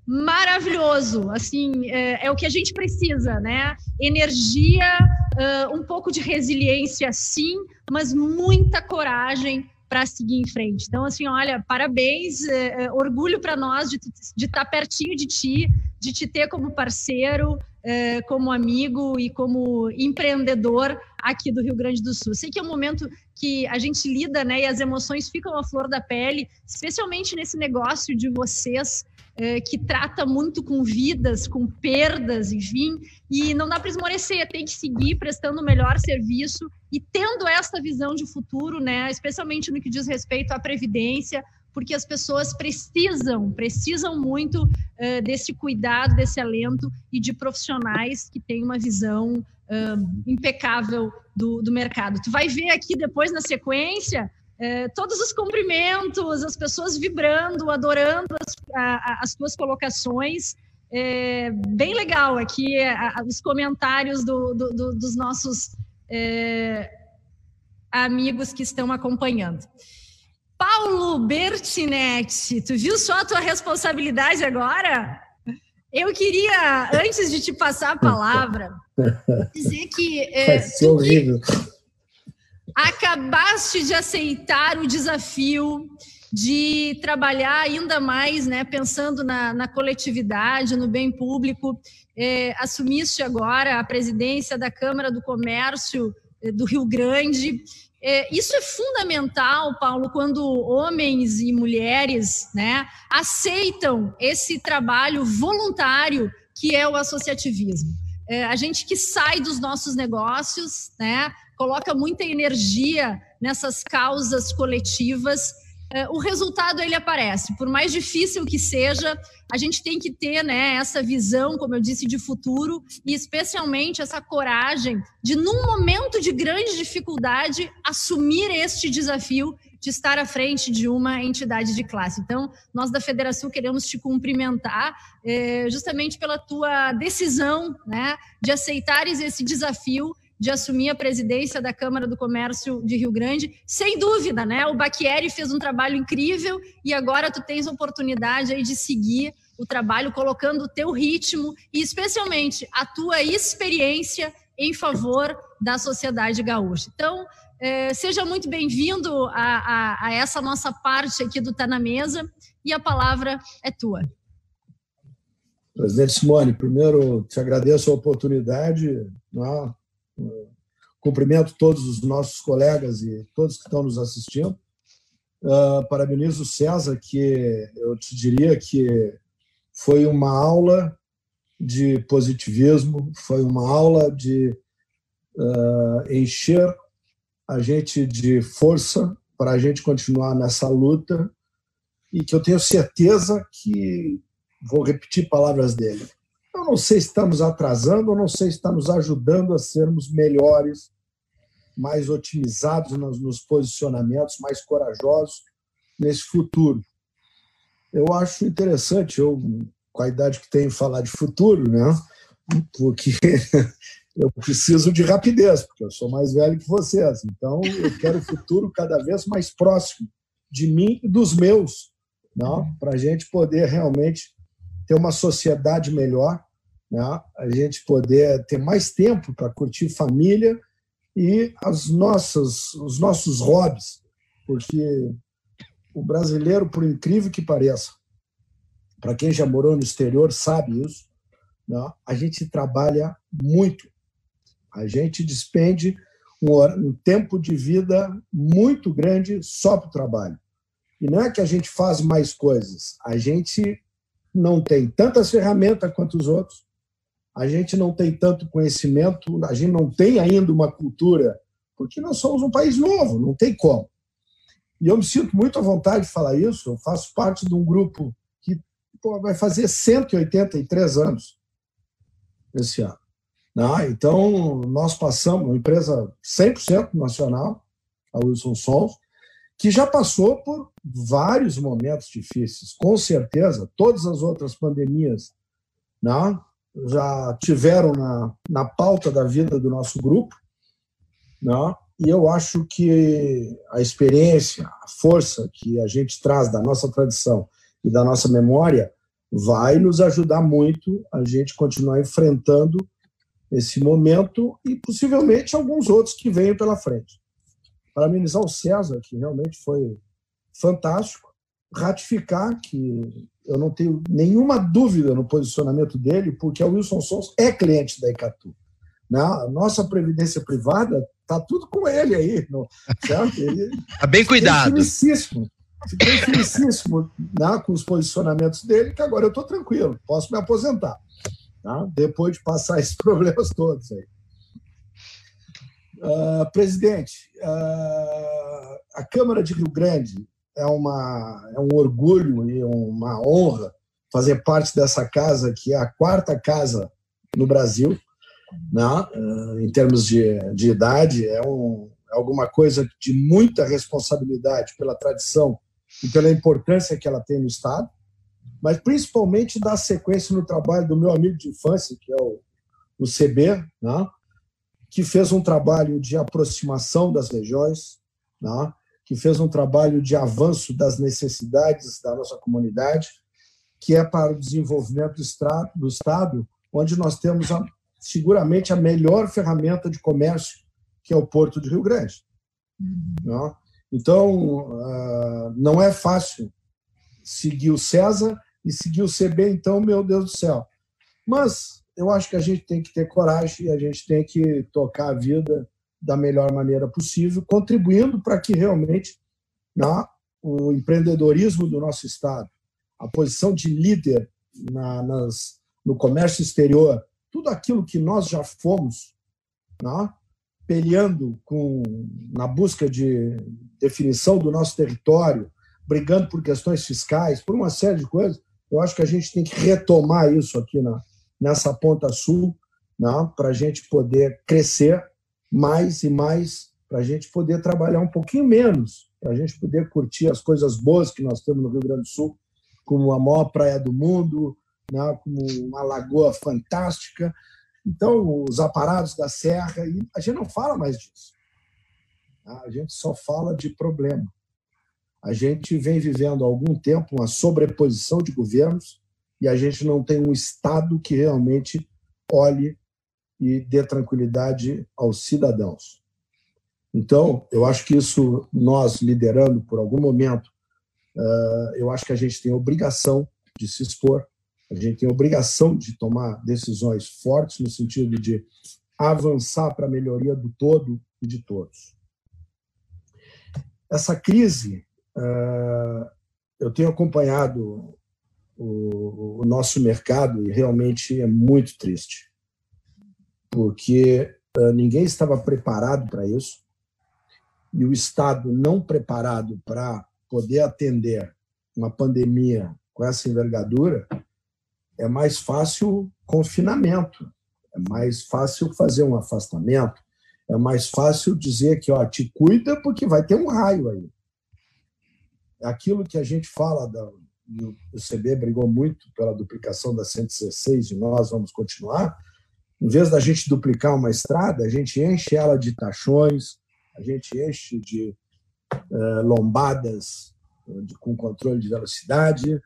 Maravilhoso, assim, é, é o que a gente precisa, né? Energia, uh, um pouco de resiliência, sim, mas muita coragem para seguir em frente. Então, assim, olha, parabéns, é, é, orgulho para nós de estar tá pertinho de ti, de te ter como parceiro, é, como amigo e como empreendedor aqui do Rio Grande do Sul. Sei que é um momento que a gente lida, né, e as emoções ficam à flor da pele, especialmente nesse negócio de vocês, é, que trata muito com vidas, com perdas, enfim, e não dá para esmorecer, tem que seguir prestando o melhor serviço e tendo essa visão de futuro, né, especialmente no que diz respeito à previdência, porque as pessoas precisam, precisam muito uh, desse cuidado, desse alento e de profissionais que têm uma visão uh, impecável do, do mercado. Tu vai ver aqui depois na sequência é, todos os cumprimentos, as pessoas vibrando, adorando as, a, as tuas colocações. É, bem legal aqui a, a, os comentários do, do, do, dos nossos é, amigos que estão acompanhando. Paulo Bertinetti, tu viu só a tua responsabilidade agora? Eu queria, antes de te passar a palavra, dizer que. É, horrível. Acabaste de aceitar o desafio de trabalhar ainda mais, né, pensando na, na coletividade, no bem público. É, assumiste agora a presidência da Câmara do Comércio é, do Rio Grande. É, isso é fundamental, Paulo, quando homens e mulheres né, aceitam esse trabalho voluntário que é o associativismo. É, a gente que sai dos nossos negócios, né, coloca muita energia nessas causas coletivas, o resultado ele aparece. Por mais difícil que seja, a gente tem que ter né, essa visão, como eu disse, de futuro e especialmente essa coragem de, num momento de grande dificuldade, assumir este desafio de estar à frente de uma entidade de classe. Então, nós da Federação queremos te cumprimentar é, justamente pela tua decisão né, de aceitares esse desafio de assumir a presidência da Câmara do Comércio de Rio Grande. Sem dúvida, né? O Baquieri fez um trabalho incrível e agora tu tens a oportunidade aí de seguir o trabalho colocando o teu ritmo e especialmente a tua experiência em favor da sociedade gaúcha. Então, é, seja muito bem-vindo a, a, a, essa nossa parte aqui do Tá na Mesa e a palavra é tua. Presidente Simone, primeiro te agradeço a oportunidade, né? Cumprimento todos os nossos colegas e todos que estão nos assistindo. Uh, parabenizo o César, que eu te diria que foi uma aula de positivismo, foi uma aula de uh, encher a gente de força para a gente continuar nessa luta e que eu tenho certeza que vou repetir palavras dele eu não sei se estamos atrasando, eu não sei se está nos ajudando a sermos melhores, mais otimizados nos, nos posicionamentos, mais corajosos nesse futuro. Eu acho interessante, eu, com a idade que tenho, falar de futuro, né? porque eu preciso de rapidez, porque eu sou mais velho que vocês. Então, eu quero o futuro cada vez mais próximo de mim e dos meus, né? para a gente poder realmente ter uma sociedade melhor, né? a gente poder ter mais tempo para curtir família e as nossas, os nossos hobbies, porque o brasileiro, por incrível que pareça, para quem já morou no exterior sabe isso, né? a gente trabalha muito, a gente despende um, tempo de vida muito grande só para o trabalho. E não é que a gente faz mais coisas, a gente não tem tantas ferramentas quanto os outros, a gente não tem tanto conhecimento, a gente não tem ainda uma cultura, porque nós somos um país novo, não tem como. E eu me sinto muito à vontade de falar isso, eu faço parte de um grupo que pô, vai fazer 183 anos esse ano. Ah, então, nós passamos, uma empresa 100% nacional, a Wilson Sons, que já passou por vários momentos difíceis, com certeza. Todas as outras pandemias né, já tiveram na, na pauta da vida do nosso grupo, né? e eu acho que a experiência, a força que a gente traz da nossa tradição e da nossa memória vai nos ajudar muito a gente continuar enfrentando esse momento e possivelmente alguns outros que venham pela frente. Parabenizar o César, que realmente foi fantástico, ratificar que eu não tenho nenhuma dúvida no posicionamento dele, porque o Wilson Sons é cliente da Icatu. Né? A nossa previdência privada está tudo com ele aí, no, certo? Ele tá bem cuidado. Felicíssimo, fiquei felicíssimo né, com os posicionamentos dele, que agora eu estou tranquilo, posso me aposentar, tá? depois de passar esses problemas todos aí. Uh, presidente, uh, a Câmara de Rio Grande é, uma, é um orgulho e uma honra fazer parte dessa casa, que é a quarta casa no Brasil, né? em termos de, de idade. É, um, é alguma coisa de muita responsabilidade pela tradição e pela importância que ela tem no Estado, mas principalmente dar sequência no trabalho do meu amigo de infância, que é o, o CB, né? que fez um trabalho de aproximação das regiões, né? Que fez um trabalho de avanço das necessidades da nossa comunidade, que é para o desenvolvimento do Estado, onde nós temos a, seguramente a melhor ferramenta de comércio, que é o Porto de Rio Grande. Uhum. Né? Então, uh, não é fácil seguir o César e seguir o CB, então, meu Deus do céu. Mas eu acho que a gente tem que ter coragem e a gente tem que tocar a vida da melhor maneira possível, contribuindo para que realmente na, o empreendedorismo do nosso Estado, a posição de líder na, nas, no comércio exterior, tudo aquilo que nós já fomos, né, peleando com, na busca de definição do nosso território, brigando por questões fiscais, por uma série de coisas, eu acho que a gente tem que retomar isso aqui na, nessa ponta sul, né, para a gente poder crescer mais e mais, para a gente poder trabalhar um pouquinho menos, para a gente poder curtir as coisas boas que nós temos no Rio Grande do Sul, como a maior praia do mundo, né, como uma lagoa fantástica. Então, os aparados da serra, e a gente não fala mais disso. Tá? A gente só fala de problema. A gente vem vivendo há algum tempo uma sobreposição de governos e a gente não tem um Estado que realmente olhe e dê tranquilidade aos cidadãos. Então, eu acho que isso, nós liderando por algum momento, eh, eu acho que a gente tem a obrigação de se expor, a gente tem a obrigação de tomar decisões fortes no sentido de avançar para a melhoria do todo e de todos. Essa crise, eh, eu tenho acompanhado o, o nosso mercado e realmente é muito triste, porque uh, ninguém estava preparado para isso e o Estado não preparado para poder atender uma pandemia com essa envergadura, é mais fácil confinamento, é mais fácil fazer um afastamento, é mais fácil dizer que ó, te cuida porque vai ter um raio aí. Aquilo que a gente fala da, o CB brigou muito pela duplicação da 116 e nós vamos continuar. Em vez da gente duplicar uma estrada, a gente enche ela de tachões, a gente enche de uh, lombadas de, com controle de velocidade.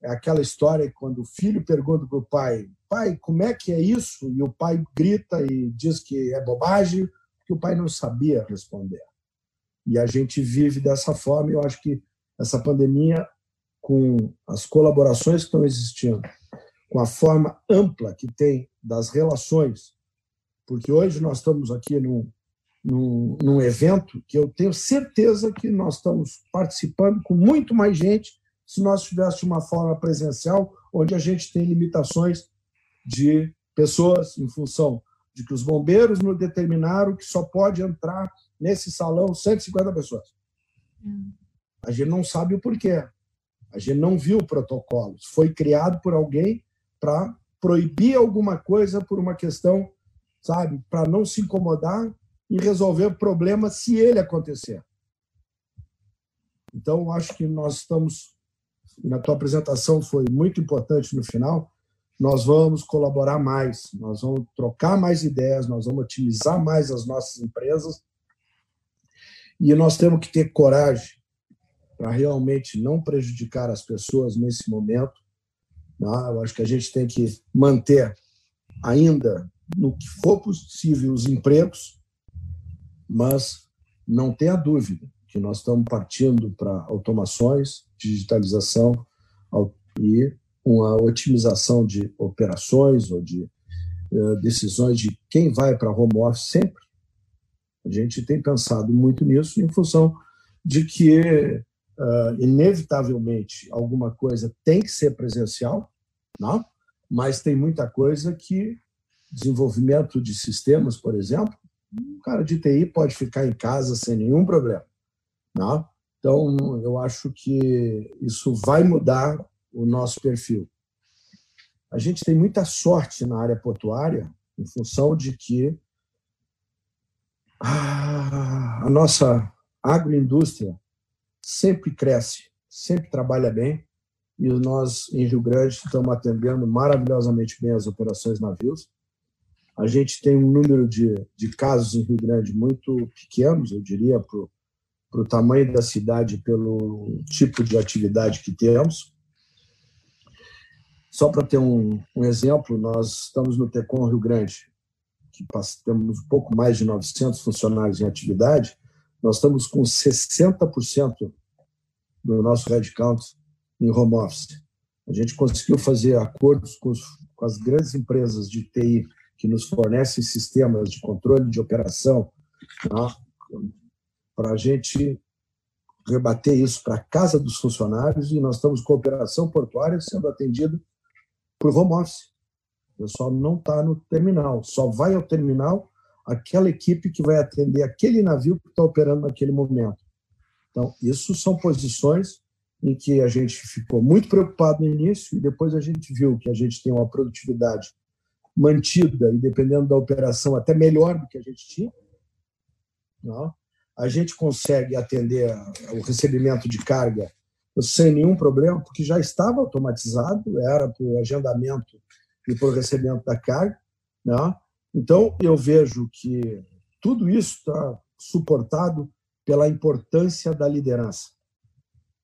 É aquela história que quando o filho pergunta para o pai: pai, como é que é isso? E o pai grita e diz que é bobagem, porque o pai não sabia responder. E a gente vive dessa forma. E eu acho que essa pandemia com as colaborações que estão existindo, com a forma ampla que tem das relações, porque hoje nós estamos aqui num, num, num evento que eu tenho certeza que nós estamos participando com muito mais gente se nós tivéssemos uma forma presencial, onde a gente tem limitações de pessoas em função de que os bombeiros nos determinaram que só pode entrar nesse salão 150 pessoas. Hum. A gente não sabe o porquê. A gente não viu o protocolo. Foi criado por alguém para proibir alguma coisa por uma questão, sabe, para não se incomodar e resolver o problema se ele acontecer. Então, acho que nós estamos, na tua apresentação foi muito importante no final, nós vamos colaborar mais, nós vamos trocar mais ideias, nós vamos otimizar mais as nossas empresas e nós temos que ter coragem para realmente não prejudicar as pessoas nesse momento. Né? Eu acho que a gente tem que manter ainda, no que for possível, os empregos, mas não tenha dúvida que nós estamos partindo para automações, digitalização e uma otimização de operações ou de uh, decisões de quem vai para home office sempre. A gente tem pensado muito nisso em função de que uh, inevitavelmente alguma coisa tem que ser presencial, não? mas tem muita coisa que desenvolvimento de sistemas, por exemplo, um cara de TI pode ficar em casa sem nenhum problema. Não? Então, eu acho que isso vai mudar o nosso perfil. A gente tem muita sorte na área portuária, em função de que a nossa agroindústria sempre cresce, sempre trabalha bem, e nós, em Rio Grande, estamos atendendo maravilhosamente bem as operações navios. A gente tem um número de, de casos em Rio Grande muito pequenos, eu diria, para o tamanho da cidade, pelo tipo de atividade que temos. Só para ter um, um, exemplo, nós estamos no Tecom Rio Grande, que temos um pouco mais de 900 funcionários em atividade, nós estamos com 60% do nosso headcount em home office. A gente conseguiu fazer acordos com, os, com as grandes empresas de TI que nos fornecem sistemas de controle de operação tá? para a gente rebater isso para a casa dos funcionários e nós estamos com a operação portuária sendo atendida por home office. O pessoal não está no terminal, só vai ao terminal aquela equipe que vai atender aquele navio que está operando naquele momento. Então, isso são posições em que a gente ficou muito preocupado no início e depois a gente viu que a gente tem uma produtividade mantida e dependendo da operação até melhor do que a gente tinha. Não? A gente consegue atender o recebimento de carga sem nenhum problema, porque já estava automatizado, era para o agendamento e para o recebimento da carga. Não? Então, eu vejo que tudo isso está suportado pela importância da liderança.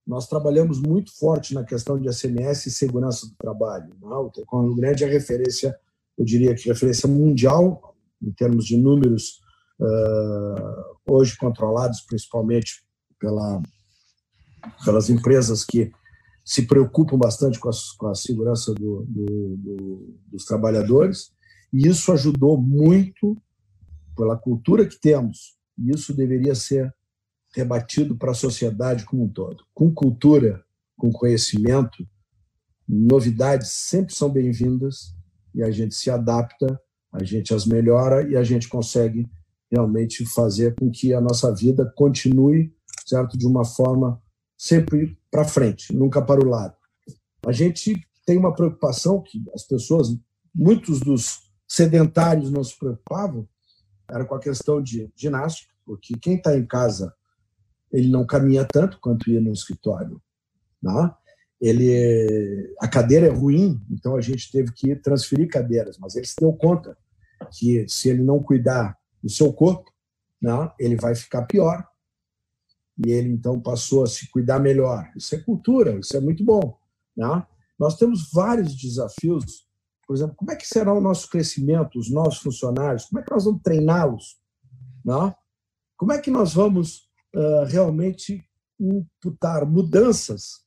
Nós trabalhamos muito forte na questão de SMS e segurança do trabalho. Não? O Tecom Rio Grande é referência, eu diria que referência mundial, em termos de números, hoje controlados principalmente pela, pelas empresas que se preocupam bastante com a, com a segurança do, do, do, dos trabalhadores. E isso ajudou muito pela cultura que temos. E isso deveria ser rebatido para a sociedade como um todo. Com cultura, com conhecimento, novidades sempre são bem-vindas e a gente se adapta, a gente as melhora e a gente consegue realmente fazer com que a nossa vida continue, certo, de uma forma sempre para frente, nunca para o lado. A gente tem uma preocupação que as pessoas, muitos dos sedentários não se preocupavam, era com a questão de ginástica, porque quem está em casa ele não caminha tanto quanto ia no escritório. Né? Ele, a cadeira é ruim, então a gente teve que transferir cadeiras, mas ele se deu conta que se ele não cuidar do seu corpo, né, ele vai ficar pior. E ele então passou a se cuidar melhor. Isso é cultura, isso é muito bom. Né? Nós temos vários desafios. Por exemplo, como é que será o nosso crescimento, os nossos funcionários? Como é que nós vamos treiná-los? Né? Como é que nós vamos uh, realmente imputar mudanças,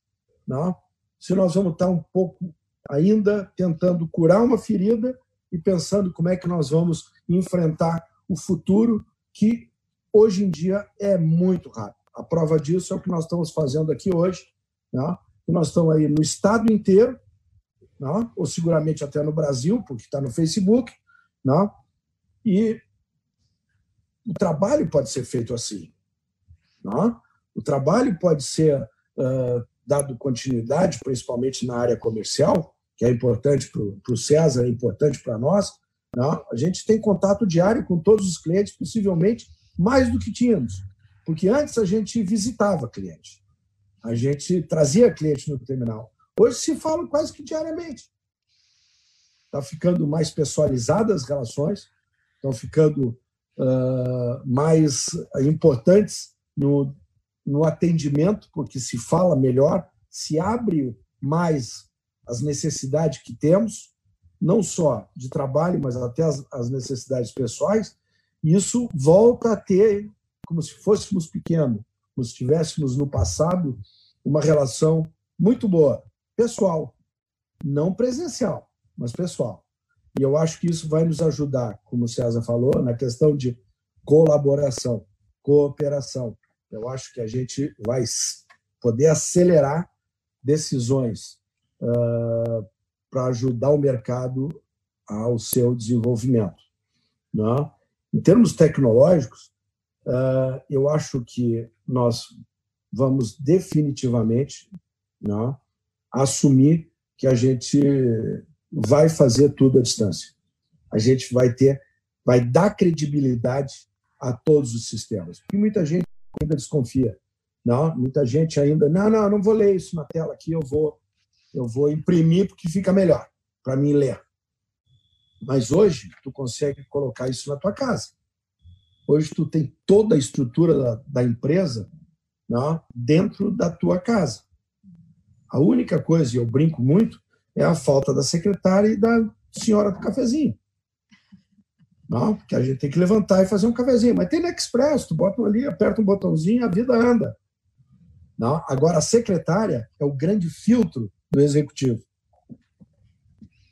não? Né? se nós vamos estar um pouco ainda tentando curar uma ferida e pensando como é que nós vamos enfrentar o futuro, que hoje em dia é muito rápido. A prova disso é o que nós estamos fazendo aqui hoje. Né? Nós estamos aí no estado inteiro, né? ou seguramente até no Brasil, porque está no Facebook, né? e o trabalho pode ser feito assim. Não? O trabalho pode ser uh, dado continuidade, principalmente na área comercial, que é importante para o César, é importante para nós. Não? A gente tem contato diário com todos os clientes, possivelmente mais do que tínhamos, porque antes a gente visitava cliente, a gente trazia cliente no terminal. Hoje se fala quase que diariamente. Está ficando mais pessoalizadas as relações, estão ficando uh, mais importantes no, no atendimento, porque se fala melhor, se abre mais as necessidades que temos, não só de trabalho, mas até as, as necessidades pessoais, isso volta a ter, como se fôssemos pequenos, como se estivéssemos no passado, uma relação muito boa, pessoal, não presencial, mas pessoal. E eu acho que isso vai nos ajudar, como o César falou, na questão de colaboração, cooperação. Eu acho que a gente vai poder acelerar decisões uh, para ajudar o mercado ao seu desenvolvimento. Né? Em termos tecnológicos, uh, eu acho que nós vamos definitivamente assumir que a gente vai fazer tudo à distância. A gente vai ter, vai dar credibilidade a todos os sistemas. Porque muita gente ainda desconfia. Não, muita gente ainda, não, não, não vou ler isso na tela aqui, eu vou, eu vou imprimir porque fica melhor para mim ler. Mas hoje tu consegue colocar isso na tua casa. Hoje tu tem toda a estrutura da, da empresa não, dentro da tua casa. A única coisa, e eu brinco muito, é a falta da secretária e da senhora do cafezinho. Não, porque a gente tem que levantar e fazer um cafezinho. Mas tem no Express, tu bota ali, aperta um botãozinho, a vida anda. Não? Agora, a secretária é o grande filtro do executivo.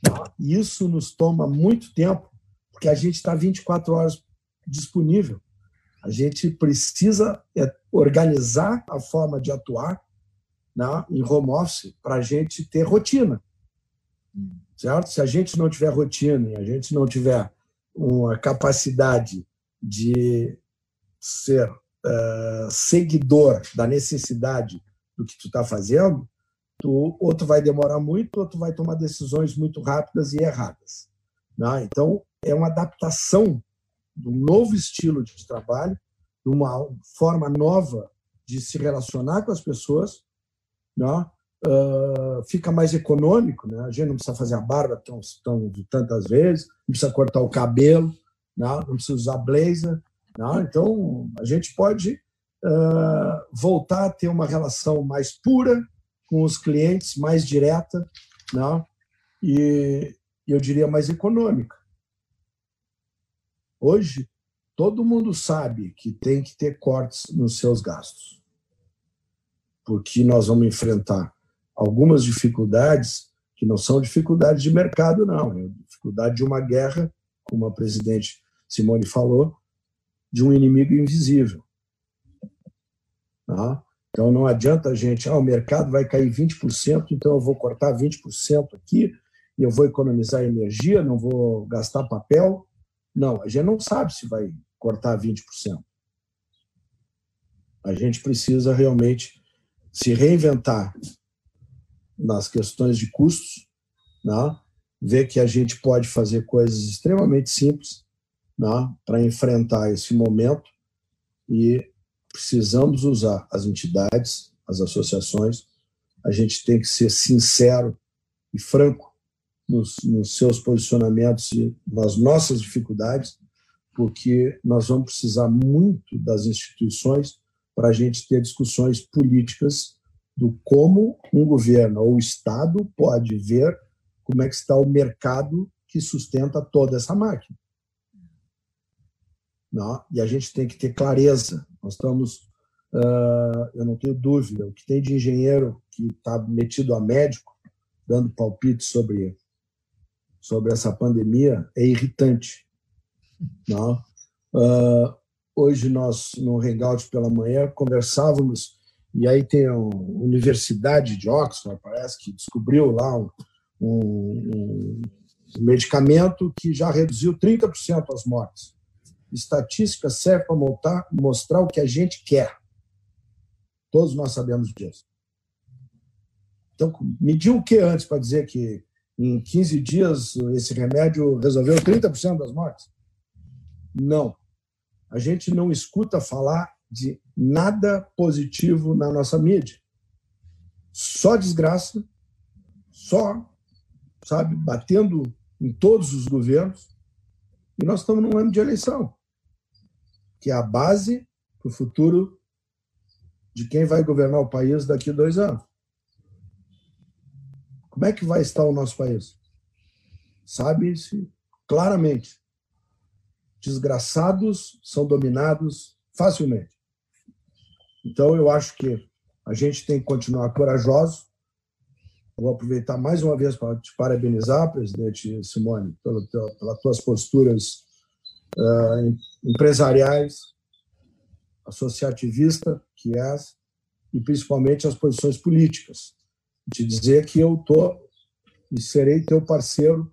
Não? Isso nos toma muito tempo, porque a gente está 24 horas disponível. A gente precisa é, organizar a forma de atuar né, em home office para a gente ter rotina. Certo? Se a gente não tiver rotina e a gente não tiver uma capacidade de ser uh, seguidor da necessidade do que tu está fazendo, tu, ou tu vai demorar muito, ou tu vai tomar decisões muito rápidas e erradas. Né? Então, é uma adaptação de um novo estilo de trabalho, de uma forma nova de se relacionar com as pessoas, né? Uh, fica mais econômico, né? a gente não precisa fazer a barba tão, tão, tantas vezes, não precisa cortar o cabelo, né? não precisa usar blazer. Né? Então, a gente pode uh, voltar a ter uma relação mais pura com os clientes, mais direta, né? e eu diria mais econômica. Hoje, todo mundo sabe que tem que ter cortes nos seus gastos, porque nós vamos enfrentar algumas dificuldades que não são dificuldades de mercado, não, é dificuldade de uma guerra, como a presidente Simone falou, de um inimigo invisível. Tá? Então não adianta a gente, ah, o mercado vai cair 20%, então eu vou cortar 20% aqui e eu vou economizar energia, não vou gastar papel. Não, a gente não sabe se vai cortar 20%. A gente precisa realmente se reinventar nas questões de custos, né? ver que a gente pode fazer coisas extremamente simples né? para enfrentar esse momento e precisamos usar as entidades, as associações, a gente tem que ser sincero e franco nos, nos seus posicionamentos e nas nossas dificuldades, porque nós vamos precisar muito das instituições para a gente ter discussões políticas do como um governo ou o Estado pode ver como é que está o mercado que sustenta toda essa máquina. Não? E a gente tem que ter clareza. Nós estamos, uh, eu não tenho dúvida, o que tem de engenheiro que está metido a médico, dando palpite sobre, sobre essa pandemia, é irritante. Não? Uh, hoje nós, no Hangout pela manhã, conversávamos e aí tem a Universidade de Oxford, parece que descobriu lá um, um, um medicamento que já reduziu 30% as mortes. Estatística serve para mostrar, o que a gente quer. Todos nós sabemos disso. Então, mediu o que antes para dizer que em 15 dias esse remédio resolveu 30% das mortes? Não. A gente não escuta falar de nada positivo na nossa mídia. Só desgraça, só, sabe, batendo em todos os governos. E nós estamos num ano de eleição, que é a base para o futuro de quem vai governar o país daqui a dois anos. Como é que vai estar o nosso país? Sabe-se claramente. Desgraçados são dominados facilmente. Então, eu acho que a gente tem que continuar corajoso. Vou aproveitar mais uma vez para te parabenizar, presidente Simone, pelas tuas posturas uh, empresariais, associativista que és, e principalmente as posições políticas. Te dizer que eu estou e serei teu parceiro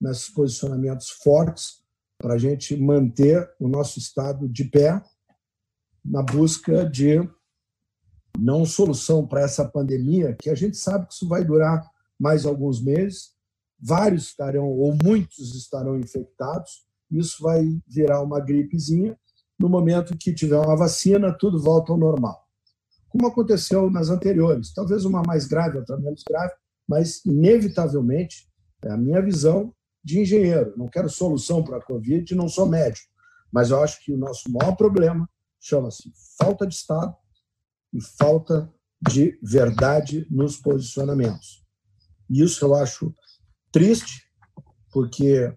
nesses posicionamentos fortes para a gente manter o nosso Estado de pé na busca de não solução para essa pandemia, que a gente sabe que isso vai durar mais alguns meses, vários estarão, ou muitos estarão infectados, isso vai virar uma gripezinha. No momento que tiver uma vacina, tudo volta ao normal. Como aconteceu nas anteriores, talvez uma mais grave, outra menos grave, mas inevitavelmente, é a minha visão de engenheiro. Não quero solução para a Covid, não sou médico, mas eu acho que o nosso maior problema chama-se falta de Estado e falta de verdade nos posicionamentos. Isso eu acho triste, porque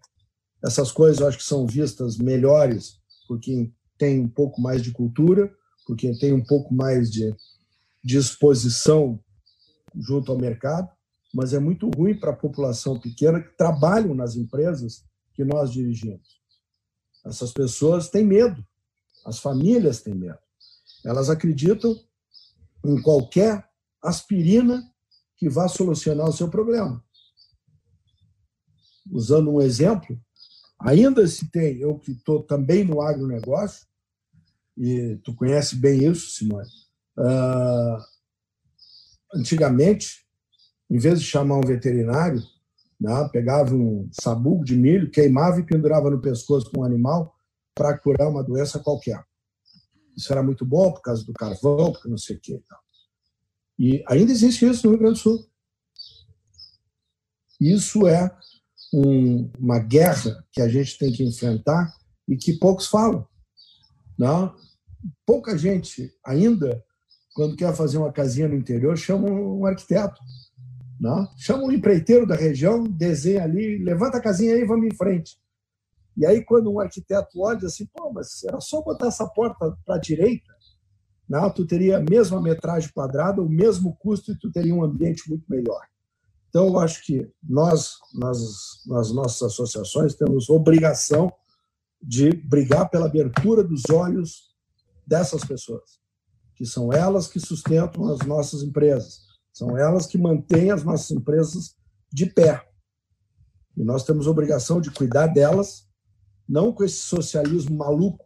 essas coisas eu acho que são vistas melhores por quem tem um pouco mais de cultura, por quem tem um pouco mais de disposição junto ao mercado, mas é muito ruim para a população pequena que trabalham nas empresas que nós dirigimos. Essas pessoas têm medo, as famílias têm medo. Elas acreditam em qualquer aspirina que vá solucionar o seu problema. Usando um exemplo, ainda se tem, eu que estou também no agronegócio, e tu conhece bem isso, Simone, uh, antigamente, em vez de chamar um veterinário, né, pegava um sabugo de milho, queimava e pendurava no pescoço com um animal para curar uma doença qualquer. Isso era muito bom por causa do carvão, porque não sei o quê. E ainda existe isso no Rio Grande do Sul. Isso é um, uma guerra que a gente tem que enfrentar e que poucos falam. Né? Pouca gente ainda, quando quer fazer uma casinha no interior, chama um arquiteto. Né? Chama um empreiteiro da região, desenha ali, levanta a casinha aí e vamos em frente. E aí, quando um arquiteto olha assim, pô, mas era só botar essa porta para a direita, né? tu teria a mesma metragem quadrada, o mesmo custo e tu teria um ambiente muito melhor. Então, eu acho que nós, nas, nas nossas associações, temos obrigação de brigar pela abertura dos olhos dessas pessoas, que são elas que sustentam as nossas empresas, são elas que mantêm as nossas empresas de pé. E nós temos obrigação de cuidar delas, não com esse socialismo maluco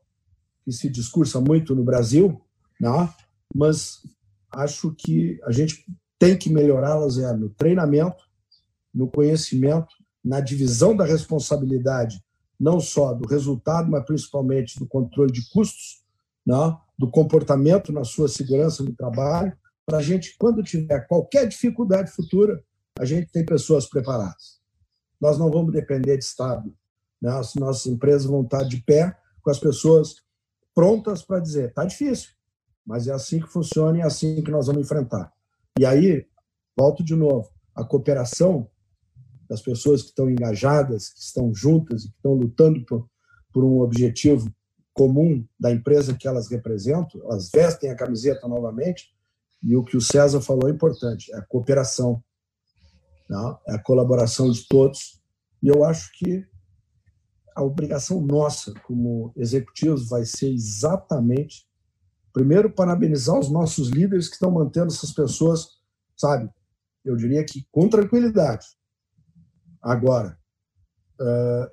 que se discursa muito no Brasil, né? mas acho que a gente tem que melhorá-las é no treinamento, no conhecimento, na divisão da responsabilidade, não só do resultado, mas principalmente do controle de custos, né? do comportamento na sua segurança no trabalho, para a gente, quando tiver qualquer dificuldade futura, a gente tem pessoas preparadas. Nós não vamos depender de Estado. Né? As nossas empresas vão estar de pé com as pessoas prontas para dizer: está difícil, mas é assim que funciona e é assim que nós vamos enfrentar. E aí, volto de novo, a cooperação das pessoas que estão engajadas, que estão juntas, que estão lutando por, por um objetivo comum da empresa que elas representam, elas vestem a camiseta novamente, e o que o César falou é importante, é a cooperação, não? Né? é a colaboração de todos. E eu acho que a obrigação nossa, como executivos, vai ser exatamente, primeiro, parabenizar os nossos líderes que estão mantendo essas pessoas, sabe, eu diria que com tranquilidade. Agora,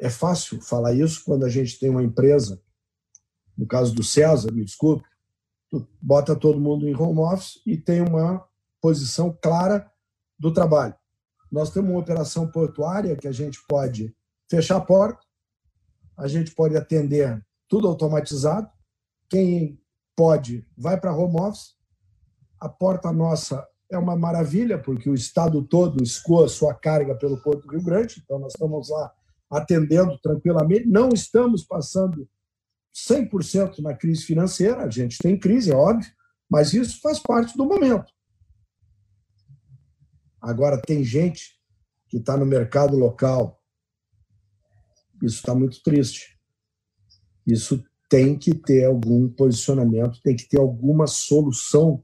é fácil falar isso quando a gente tem uma empresa, no caso do César, me desculpe, bota todo mundo em home office e tem uma posição clara do trabalho. Nós temos uma operação portuária que a gente pode fechar a porta, a gente pode atender tudo automatizado. Quem pode vai para home office. A porta nossa é uma maravilha, porque o estado todo escoa sua carga pelo Porto Rio Grande, então nós estamos lá atendendo tranquilamente. Não estamos passando 100% na crise financeira, a gente tem crise, é óbvio, mas isso faz parte do momento. Agora, tem gente que está no mercado local, isso está muito triste. Isso tem que ter algum posicionamento, tem que ter alguma solução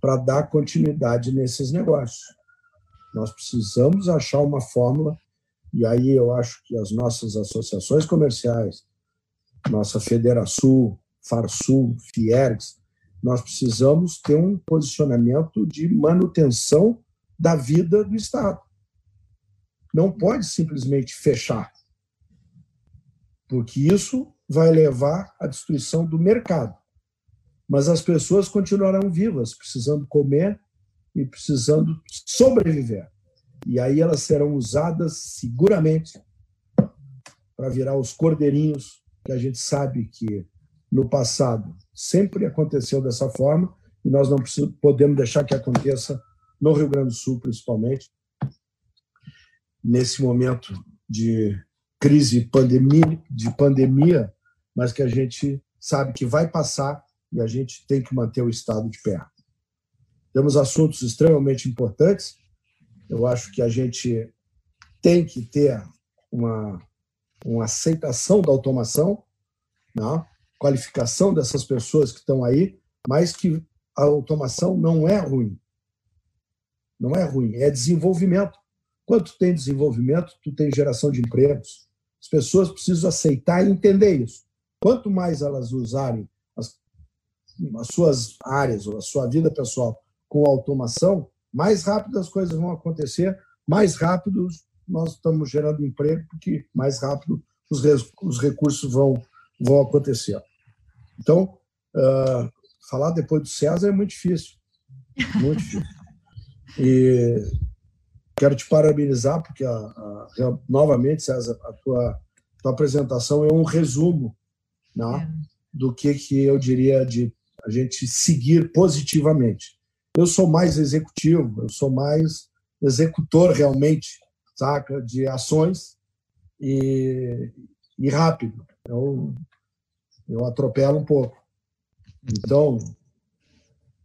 para dar continuidade nesses negócios. Nós precisamos achar uma fórmula, e aí eu acho que as nossas associações comerciais, nossa Federação, Farsul, Fiergs, nós precisamos ter um posicionamento de manutenção da vida do Estado. Não pode simplesmente fechar, porque isso vai levar à destruição do mercado. mas as pessoas continuarão vivas, precisando comer e precisando sobreviver. E aí elas serão usadas seguramente para virar os cordeirinhos que a gente sabe que no passado sempre aconteceu dessa forma e nós não podemos deixar que aconteça no Rio Grande do Sul, principalmente, nesse momento de crise pandemia, de pandemia, mas que a gente sabe que vai passar e a gente tem que manter o Estado de pé. Temos assuntos extremamente importantes. Eu acho que a gente tem que ter uma, uma aceitação da automação, né? qualificação dessas pessoas que estão aí, mas que a automação não é ruim. Não é ruim, é desenvolvimento. Quando tem desenvolvimento, tu tem geração de empregos. As pessoas precisam aceitar e entender isso. Quanto mais elas usarem as, as suas áreas ou a sua vida pessoal com automação, mais rápido as coisas vão acontecer, mais rápido nós estamos gerando emprego, porque mais rápido os, os recursos vão, vão acontecer. Então, uh, falar depois do César é muito difícil. Muito difícil. E quero te parabenizar, porque, a, a, novamente, César, a tua, tua apresentação é um resumo né, é. do que, que eu diria de a gente seguir positivamente. Eu sou mais executivo, eu sou mais executor realmente, saca, de ações e, e rápido. Eu, eu atropelo um pouco. Então,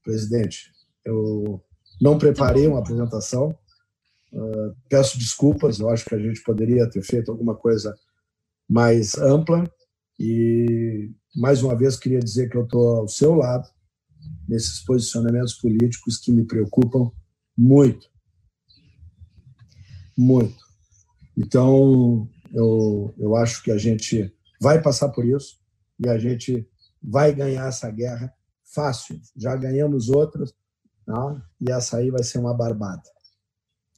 presidente, eu não preparei uma apresentação. Uh, peço desculpas, eu acho que a gente poderia ter feito alguma coisa mais ampla. E, mais uma vez, queria dizer que eu estou ao seu lado nesses posicionamentos políticos que me preocupam muito. Muito. Então, eu, eu acho que a gente vai passar por isso e a gente vai ganhar essa guerra fácil. Já ganhamos outras, tá? e essa aí vai ser uma barbada.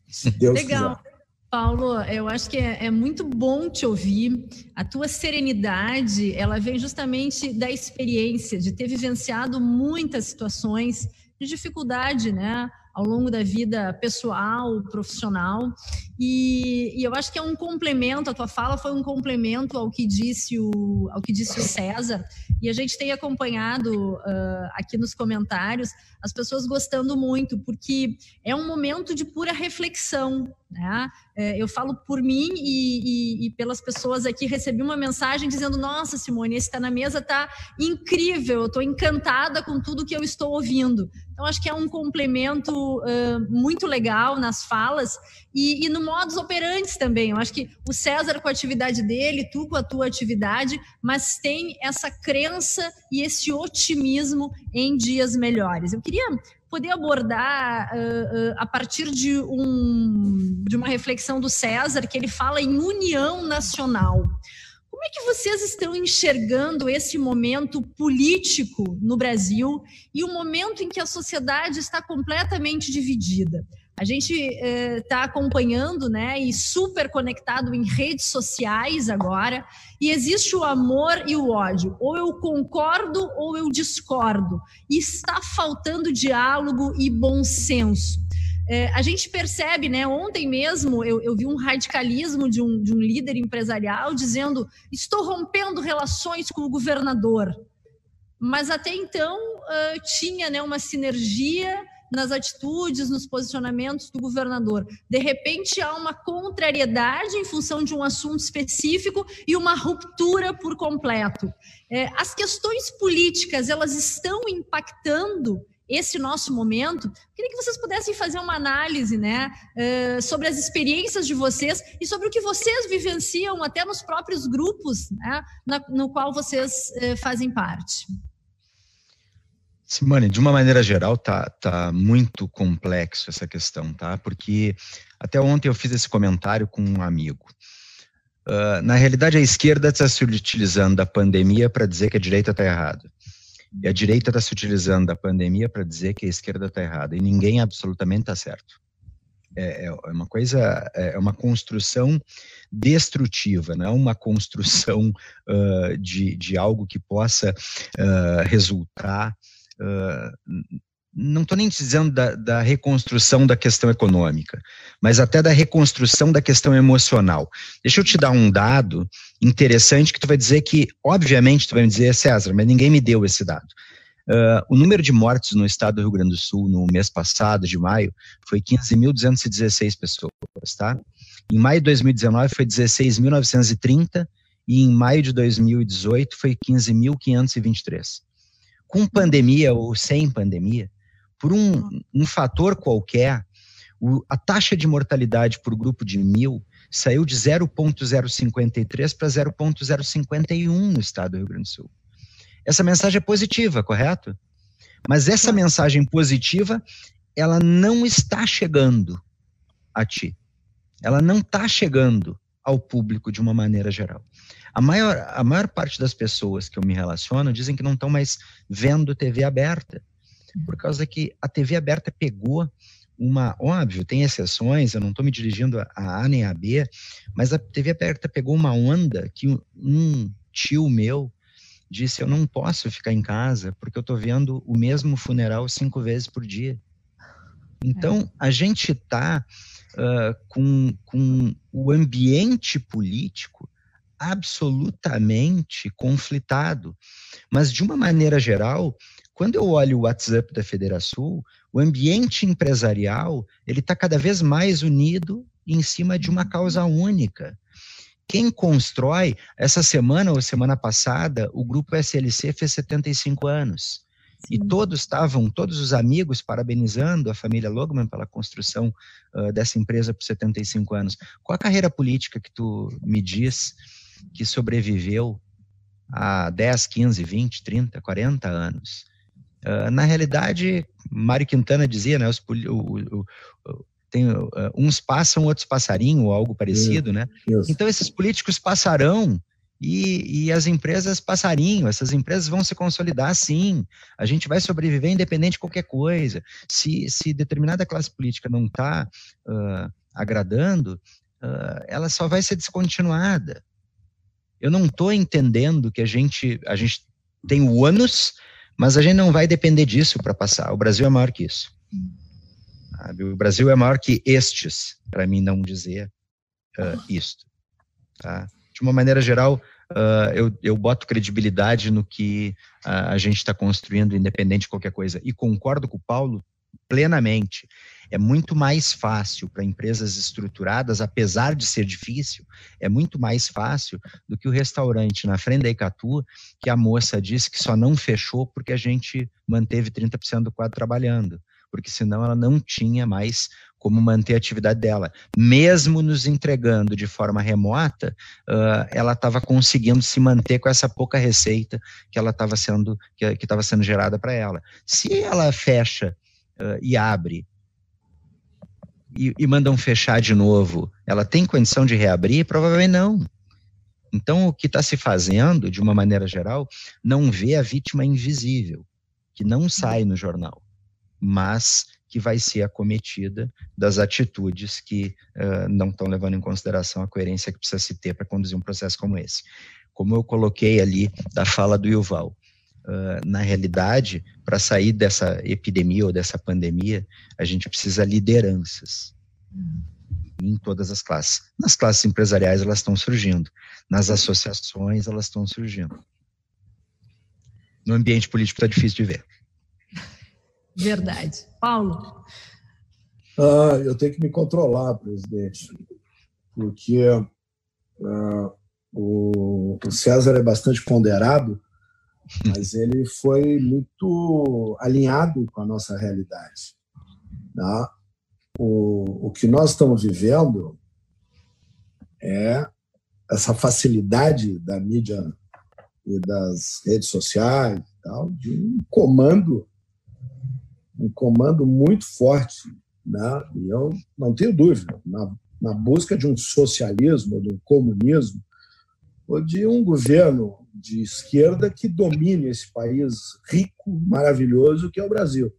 Se Deus Legal. Quiser. Paulo, eu acho que é, é, muito bom te ouvir. A tua serenidade, ela vem justamente da experiência, de ter vivenciado muitas situações de dificuldade, né? Ao longo da vida pessoal, profissional. E, e, eu acho que é um complemento, a tua fala foi um complemento ao que disse o, ao que disse o César. E a gente tem acompanhado uh, aqui nos comentários as pessoas gostando muito, porque é um momento de pura reflexão. Né? É, eu falo por mim e, e, e, pelas pessoas aqui, recebi uma mensagem dizendo: Nossa, Simone, esse está na mesa está incrível, eu estou encantada com tudo que eu estou ouvindo. Então, acho que é um complemento uh, muito legal nas falas e, e no modus operandi também. Eu acho que o César com a atividade dele, tu com a tua atividade, mas tem essa crença e esse otimismo em dias melhores. Eu queria poder abordar uh, uh, a partir de, um, de uma reflexão do César, que ele fala em união nacional. Como é que vocês estão enxergando esse momento político no Brasil e o momento em que a sociedade está completamente dividida? A gente está eh, acompanhando, né, e super conectado em redes sociais agora, e existe o amor e o ódio. Ou eu concordo ou eu discordo. E está faltando diálogo e bom senso. É, a gente percebe, né? Ontem mesmo eu, eu vi um radicalismo de um, de um líder empresarial dizendo: estou rompendo relações com o governador. Mas até então uh, tinha né, uma sinergia nas atitudes, nos posicionamentos do governador. De repente, há uma contrariedade em função de um assunto específico e uma ruptura por completo. É, as questões políticas, elas estão impactando esse nosso momento. Queria que vocês pudessem fazer uma análise né, uh, sobre as experiências de vocês e sobre o que vocês vivenciam até nos próprios grupos né, no qual vocês uh, fazem parte. Simone, de uma maneira geral, tá, tá muito complexo essa questão, tá? Porque até ontem eu fiz esse comentário com um amigo. Uh, na realidade, a esquerda está se utilizando da pandemia para dizer que a direita está errada. E a direita está se utilizando da pandemia para dizer que a esquerda está errada. E ninguém absolutamente está certo. é, é uma coisa, é uma construção destrutiva, não é uma construção uh, de, de algo que possa uh, resultar uh, não estou nem dizendo da, da, reconstrução da questão econômica, mas até da reconstrução da questão emocional. Deixa eu te dar um dado interessante que tu vai dizer que, obviamente, tu vai me dizer, César, mas ninguém me deu esse dado. Uh, o número de mortes no estado do Rio Grande do Sul no mês passado, de maio, foi 15.216 pessoas, tá? Em maio de 2019 foi 16.930 e em maio de 2018 foi 15.523. Com pandemia ou sem pandemia, por um, um fator qualquer, o, a taxa de mortalidade por grupo de mil saiu de 0,053 para 0,051 no estado do Rio Grande do Sul. Essa mensagem é positiva, correto? Mas essa mensagem positiva, ela não está chegando a ti. Ela não está chegando ao público de uma maneira geral. A maior, a maior parte das pessoas que eu me relaciono dizem que não estão mais vendo TV aberta por causa que a TV aberta pegou uma, óbvio, tem exceções, eu não estou me dirigindo a A nem a B, mas a TV aberta pegou uma onda que um tio meu disse: Eu não posso ficar em casa porque eu estou vendo o mesmo funeral cinco vezes por dia. Então, a gente está uh, com, com o ambiente político absolutamente conflitado. Mas, de uma maneira geral, quando eu olho o WhatsApp da Federação, o ambiente empresarial ele está cada vez mais unido em cima de uma causa única. Quem constrói, essa semana ou semana passada, o grupo SLC fez 75 anos. Sim. E todos estavam, todos os amigos, parabenizando a família Logman pela construção uh, dessa empresa por 75 anos. Qual a carreira política que tu me diz que sobreviveu a 10, 15, 20, 30, 40 anos? Uh, na realidade, Mário Quintana dizia, né, os, o, o, o, tem, uh, uns passam, outros passarinho, ou algo parecido, né? Então, esses políticos passarão e, e, as empresas passarinho, essas empresas vão se consolidar sim, a gente vai sobreviver independente de qualquer coisa. Se, se determinada classe política não está uh, agradando, ela só vai ser descontinuada. Eu não estou entendendo que a gente, a gente tem o ônus mas a gente não vai depender disso para passar. O Brasil é maior que isso. Sabe? O Brasil é maior que estes, para mim não dizer uh, isto. Tá? De uma maneira geral, uh, eu, eu boto credibilidade no que uh, a gente está construindo, independente de qualquer coisa. E concordo com o Paulo plenamente. É muito mais fácil para empresas estruturadas, apesar de ser difícil, é muito mais fácil do que o restaurante na frente da Icatu, que a moça disse que só não fechou porque a gente manteve 30% do quadro trabalhando, porque senão ela não tinha mais como manter a atividade dela. Mesmo nos entregando de forma remota, uh, ela estava conseguindo se manter com essa pouca receita que ela estava sendo que estava sendo gerada para ela. Se ela fecha uh, e abre e, e mandam fechar de novo, ela tem condição de reabrir? Provavelmente não. Então, o que está se fazendo, de uma maneira geral, não vê a vítima invisível, que não sai no jornal, mas que vai ser acometida das atitudes que uh, não estão levando em consideração a coerência que precisa se ter para conduzir um processo como esse. Como eu coloquei ali da fala do Yuval, uh, na realidade, para sair dessa epidemia ou dessa pandemia, a gente precisa lideranças em todas as classes. Nas classes empresariais elas estão surgindo, nas associações elas estão surgindo. No ambiente político está difícil de ver. Verdade. Paulo? Ah, eu tenho que me controlar, presidente, porque ah, o, o César é bastante ponderado mas ele foi muito alinhado com a nossa realidade. Tá? O, o que nós estamos vivendo é essa facilidade da mídia e das redes sociais tal, de um comando, um comando muito forte. Né? E eu não tenho dúvida, na, na busca de um socialismo, de um comunismo, de um governo de esquerda que domine esse país rico, maravilhoso que é o Brasil.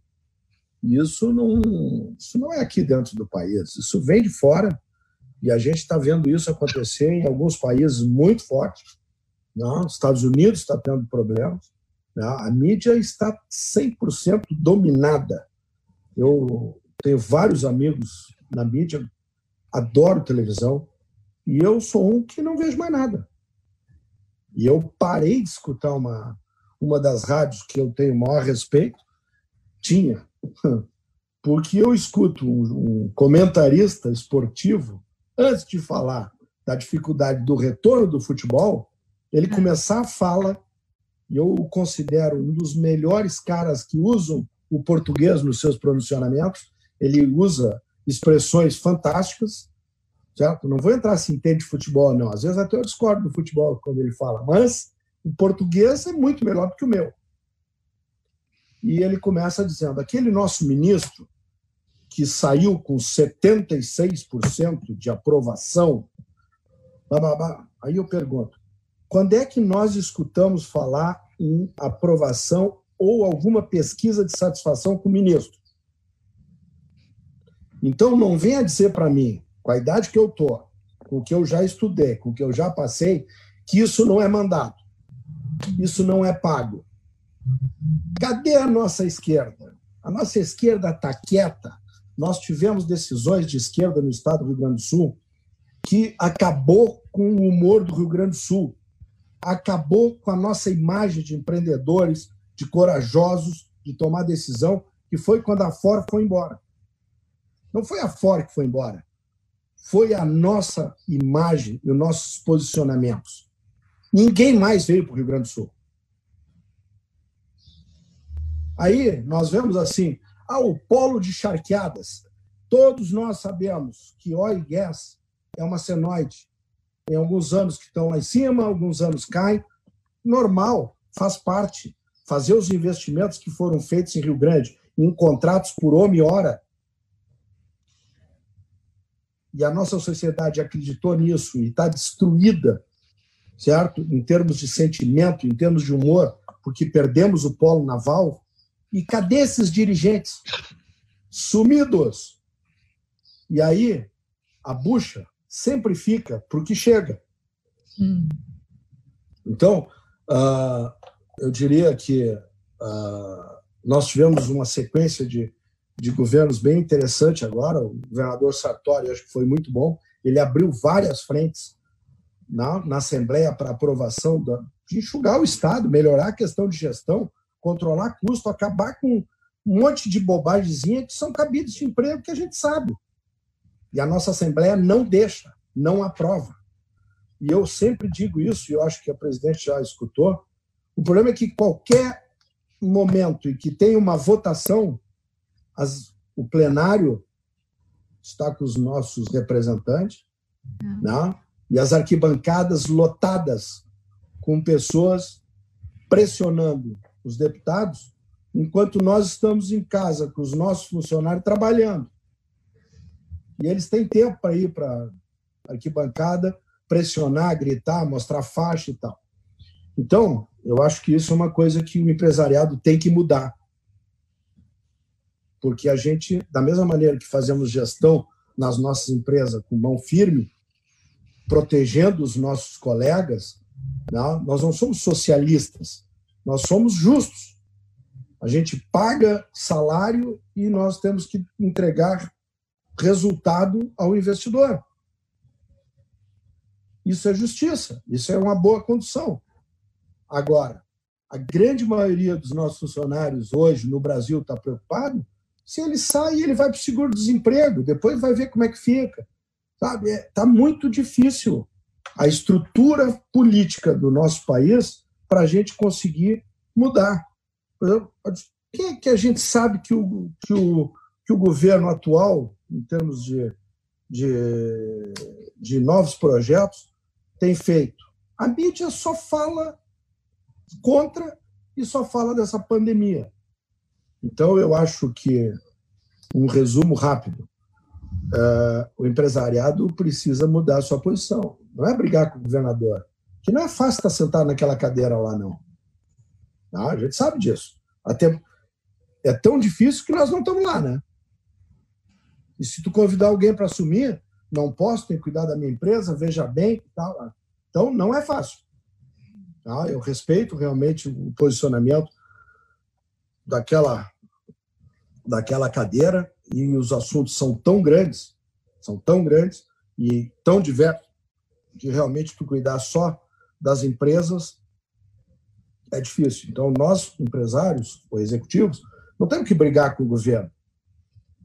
Isso não, isso não é aqui dentro do país, isso vem de fora e a gente está vendo isso acontecer em alguns países muito fortes. Não? Né? Estados Unidos está tendo problemas. Né? A mídia está 100% dominada. Eu tenho vários amigos na mídia, adoro televisão, e eu sou um que não vejo mais nada. E eu parei de escutar uma, uma das rádios que eu tenho maior respeito, tinha, porque eu escuto um, um comentarista esportivo, antes de falar da dificuldade do retorno do futebol, ele é. começar a fala, e eu o considero um dos melhores caras que usam o português nos seus pronunciamentos, ele usa expressões fantásticas, certo? Não vou entrar assim, entende futebol, não. Às vezes até eu discordo do futebol quando ele fala, mas o português é muito melhor do que o meu. E ele começa dizendo: aquele nosso ministro que saiu com 76% de aprovação, aí eu pergunto: quando é que nós escutamos falar em aprovação ou alguma pesquisa de satisfação com o ministro? Então, não venha dizer para mim, com a idade que eu estou, com o que eu já estudei, com o que eu já passei, que isso não é mandado, isso não é pago. Cadê a nossa esquerda? A nossa esquerda está quieta. Nós tivemos decisões de esquerda no estado do Rio Grande do Sul que acabou com o humor do Rio Grande do Sul, acabou com a nossa imagem de empreendedores, de corajosos, de tomar decisão, que foi quando a Ford foi embora. Não foi a Ford que foi embora. Foi a nossa imagem e os nossos posicionamentos. Ninguém mais veio para o Rio Grande do Sul. Aí nós vemos assim, ah, o polo de charqueadas. Todos nós sabemos que oil e gas é uma senoide. Tem alguns anos que estão lá em cima, alguns anos caem. Normal, faz parte. Fazer os investimentos que foram feitos em Rio Grande em contratos por homem e hora e a nossa sociedade acreditou nisso e está destruída, certo? Em termos de sentimento, em termos de humor, porque perdemos o polo naval. E cadê esses dirigentes? Sumidos. E aí, a bucha sempre fica para o que chega. Hum. Então, uh, eu diria que uh, nós tivemos uma sequência de de governos bem interessante agora. O governador Sartori, acho que foi muito bom. Ele abriu várias frentes na, na Assembleia para aprovação da, de enxugar o Estado, melhorar a questão de gestão, controlar custo, acabar com um monte de bobagemzinha que são cabidos de emprego que a gente sabe. E a nossa Assembleia não deixa, não aprova. E eu sempre digo isso, e eu acho que a presidente já escutou. O problema é que qualquer momento em que tem uma votação, as, o plenário está com os nossos representantes, é. né? e as arquibancadas lotadas com pessoas pressionando os deputados, enquanto nós estamos em casa com os nossos funcionários trabalhando. E eles têm tempo para ir para a arquibancada, pressionar, gritar, mostrar faixa e tal. Então, eu acho que isso é uma coisa que o empresariado tem que mudar porque a gente, da mesma maneira que fazemos gestão nas nossas empresas com mão firme, protegendo os nossos colegas, não, né, nós não somos socialistas, nós somos justos. A gente paga salário e nós temos que entregar resultado ao investidor. Isso é justiça, isso é uma boa condição. Agora, a grande maioria dos nossos funcionários hoje no Brasil está preocupado se ele sai, ele vai para o seguro-desemprego, depois vai ver como é que fica. Sabe? Está é, muito difícil a estrutura política do nosso país para a gente conseguir mudar. Quem é que a gente sabe que o, que o, que o governo atual, em termos de, de, de novos projetos, tem feito? A mídia só fala contra e só fala dessa pandemia. Então, eu acho que, um resumo rápido, uh, o empresariado precisa mudar a sua posição. Não é brigar com o governador, que não é fácil estar sentado naquela cadeira lá, não. não a gente sabe disso. Até é tão difícil que nós não estamos lá, né? E se tu convidar alguém para assumir, não posso, tenho que cuidar da minha empresa, veja bem, tal. Então não é fácil. Tá? Eu respeito realmente o posicionamento daquela daquela cadeira e os assuntos são tão grandes, são tão grandes e tão diversos que realmente tu cuidar só das empresas é difícil. Então nós empresários ou executivos não temos que brigar com o governo.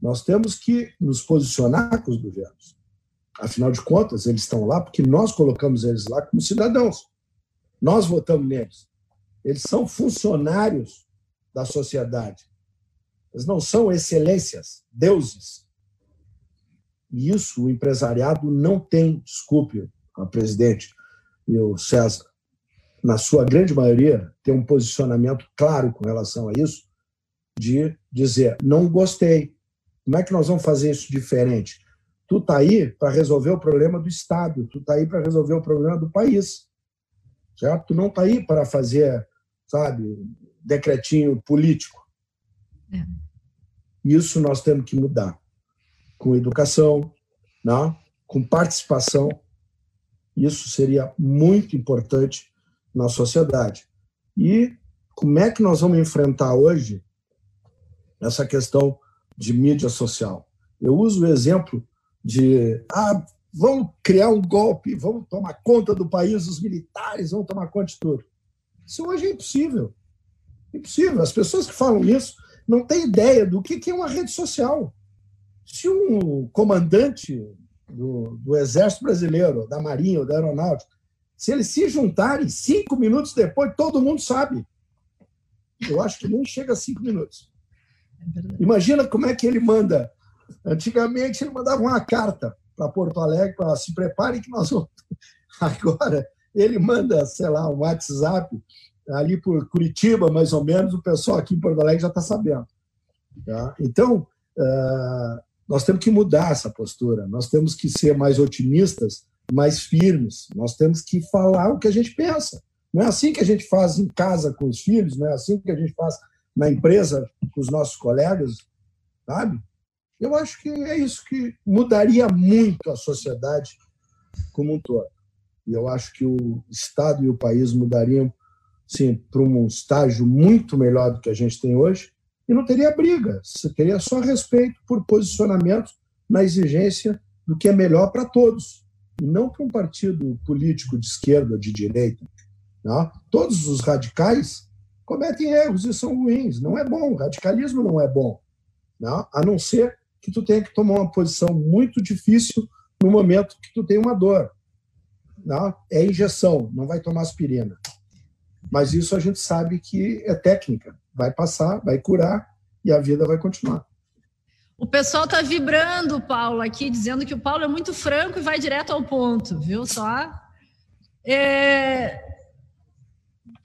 Nós temos que nos posicionar com os governos. Afinal de contas, eles estão lá porque nós colocamos eles lá como cidadãos. Nós votamos neles. Eles são funcionários da sociedade. Eles não são excelências, deuses. E isso o empresariado não tem, desculpe, a presidente e o César, na sua grande maioria, tem um posicionamento claro com relação a isso, de dizer, não gostei, como é que nós vamos fazer isso diferente? Tu tá aí para resolver o problema do Estado, tu tá aí para resolver o problema do país. Certo? Tu não tá aí para fazer, sabe, decretinho político. É. Isso nós temos que mudar. Com educação, né? com participação. Isso seria muito importante na sociedade. E como é que nós vamos enfrentar hoje essa questão de mídia social. Eu uso o exemplo de ah, vamos criar um golpe, vamos tomar conta do país, os militares vão tomar conta de tudo. Isso hoje é impossível. Impossível. As pessoas que falam isso não têm ideia do que é uma rede social. Se um comandante do, do Exército Brasileiro, da Marinha ou da Aeronáutica, se eles se juntarem cinco minutos depois, todo mundo sabe. Eu acho que nem chega a cinco minutos. É Imagina como é que ele manda. Antigamente ele mandava uma carta para Porto Alegre para se preparem que nós vamos. Agora ele manda, sei lá, um WhatsApp ali por Curitiba, mais ou menos, o pessoal aqui em Porto Alegre já está sabendo. Tá? Então, uh, nós temos que mudar essa postura, nós temos que ser mais otimistas, mais firmes, nós temos que falar o que a gente pensa. Não é assim que a gente faz em casa com os filhos, não é assim que a gente faz na empresa com os nossos colegas, sabe? Eu acho que é isso que mudaria muito a sociedade como um todo. E eu acho que o Estado e o país mudariam sim, para um estágio muito melhor do que a gente tem hoje, e não teria briga, teria só respeito por posicionamento na exigência do que é melhor para todos, e não para um partido político de esquerda de direita. Não? Todos os radicais cometem erros e são ruins. Não é bom, radicalismo não é bom. Não? A não ser que tu tenha que tomar uma posição muito difícil no momento que tu tem uma dor. Não? É injeção, não vai tomar aspirina. Mas isso a gente sabe que é técnica. Vai passar, vai curar e a vida vai continuar. O pessoal está vibrando, Paulo, aqui, dizendo que o Paulo é muito franco e vai direto ao ponto, viu só? É,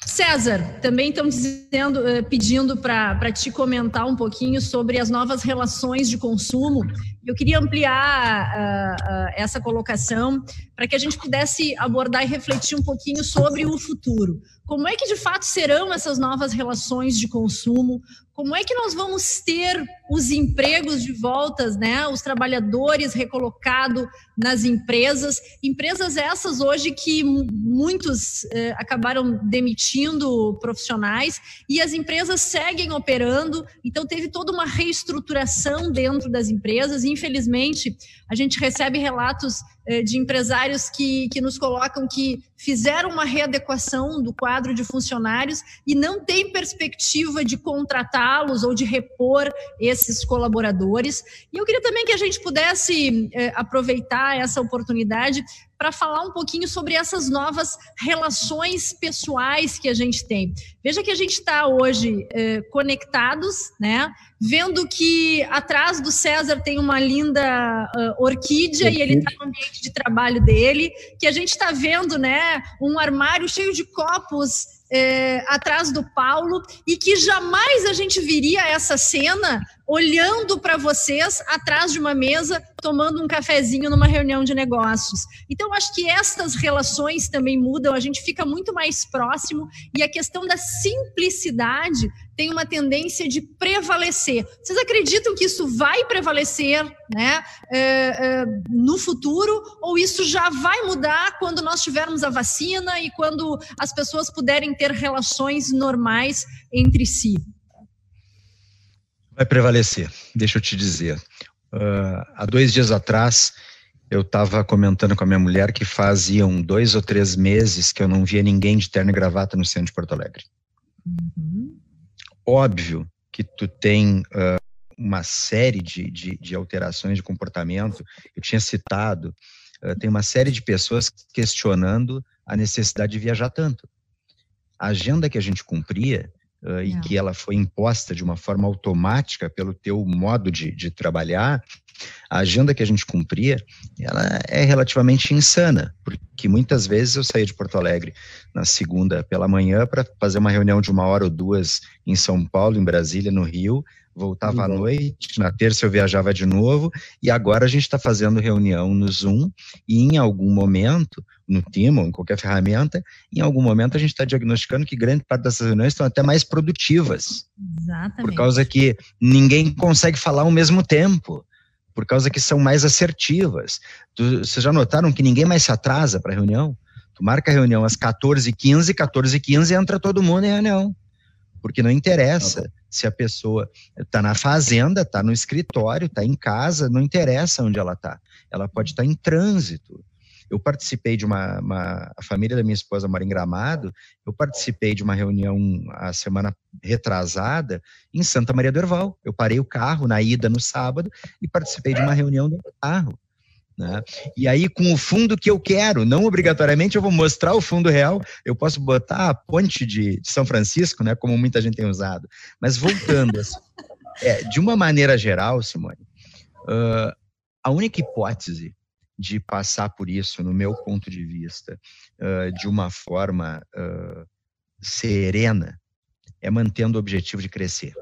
César, também estão dizendo, eh, pedindo para te comentar um pouquinho sobre as novas relações de consumo. Eu queria ampliar uh, uh, essa colocação para que a gente pudesse abordar e refletir um pouquinho sobre o futuro. Como é que de fato serão essas novas relações de consumo? Como é que nós vamos ter os empregos de volta, né? Os trabalhadores recolocados nas empresas, empresas essas hoje que muitos eh, acabaram demitindo profissionais e as empresas seguem operando. Então teve toda uma reestruturação dentro das empresas. E, infelizmente, a gente recebe relatos de empresários que, que nos colocam que fizeram uma readequação do quadro de funcionários e não tem perspectiva de contratá-los ou de repor esses colaboradores. E eu queria também que a gente pudesse eh, aproveitar essa oportunidade para falar um pouquinho sobre essas novas relações pessoais que a gente tem. Veja que a gente está hoje eh, conectados, né? Vendo que atrás do César tem uma linda uh, orquídea e ele está no ambiente de trabalho dele, que a gente está vendo, né? Um armário cheio de copos é, atrás do Paulo e que jamais a gente viria essa cena olhando para vocês atrás de uma mesa, tomando um cafezinho numa reunião de negócios. Então, acho que estas relações também mudam, a gente fica muito mais próximo e a questão da simplicidade tem uma tendência de prevalecer. Vocês acreditam que isso vai prevalecer né, é, é, no futuro ou isso já vai mudar quando nós tivermos a vacina e quando as pessoas puderem ter relações normais entre si? Vai prevalecer, deixa eu te dizer. Uh, há dois dias atrás, eu estava comentando com a minha mulher que faziam dois ou três meses que eu não via ninguém de terno e gravata no centro de Porto Alegre. Uhum. Óbvio que tu tem uh, uma série de, de, de, alterações de comportamento. Eu tinha citado, uh, tem uma série de pessoas questionando a necessidade de viajar tanto. A agenda que a gente cumpria uh, e que ela foi imposta de uma forma automática pelo teu modo de, de trabalhar, a agenda que a gente cumpria, ela é relativamente insana, porque muitas vezes eu saía de Porto Alegre na segunda pela manhã para fazer uma reunião de uma hora ou duas em São Paulo, em Brasília, no Rio, voltava à noite, na terça eu viajava de novo, e agora a gente está fazendo reunião no Zoom, e em algum momento, no Team ou em qualquer ferramenta, em algum momento a gente está diagnosticando que grande parte dessas reuniões estão até mais produtivas. Exatamente. Por causa que ninguém consegue falar ao mesmo tempo, por causa que são mais assertivas. Tu, vocês já notaram que ninguém mais se atrasa para a reunião? Tu marca a reunião às 14h15, 14h15 entra todo mundo em reunião porque não interessa se a pessoa está na fazenda, está no escritório, está em casa, não interessa onde ela está. Ela pode estar tá em trânsito. Eu participei de uma, uma, A família da minha esposa mora em Gramado. Eu participei de uma reunião a semana retrasada em Santa Maria do Herval. Eu parei o carro na ida no sábado e participei de uma reunião do carro. Né? E aí, com o fundo que eu quero, não obrigatoriamente eu vou mostrar o fundo real, eu posso botar a ponte de, de São Francisco, né, como muita gente tem usado. Mas voltando, assim, é, de uma maneira geral, Simone, uh, a única hipótese de passar por isso, no meu ponto de vista, uh, de uma forma uh, serena, é mantendo o objetivo de crescer.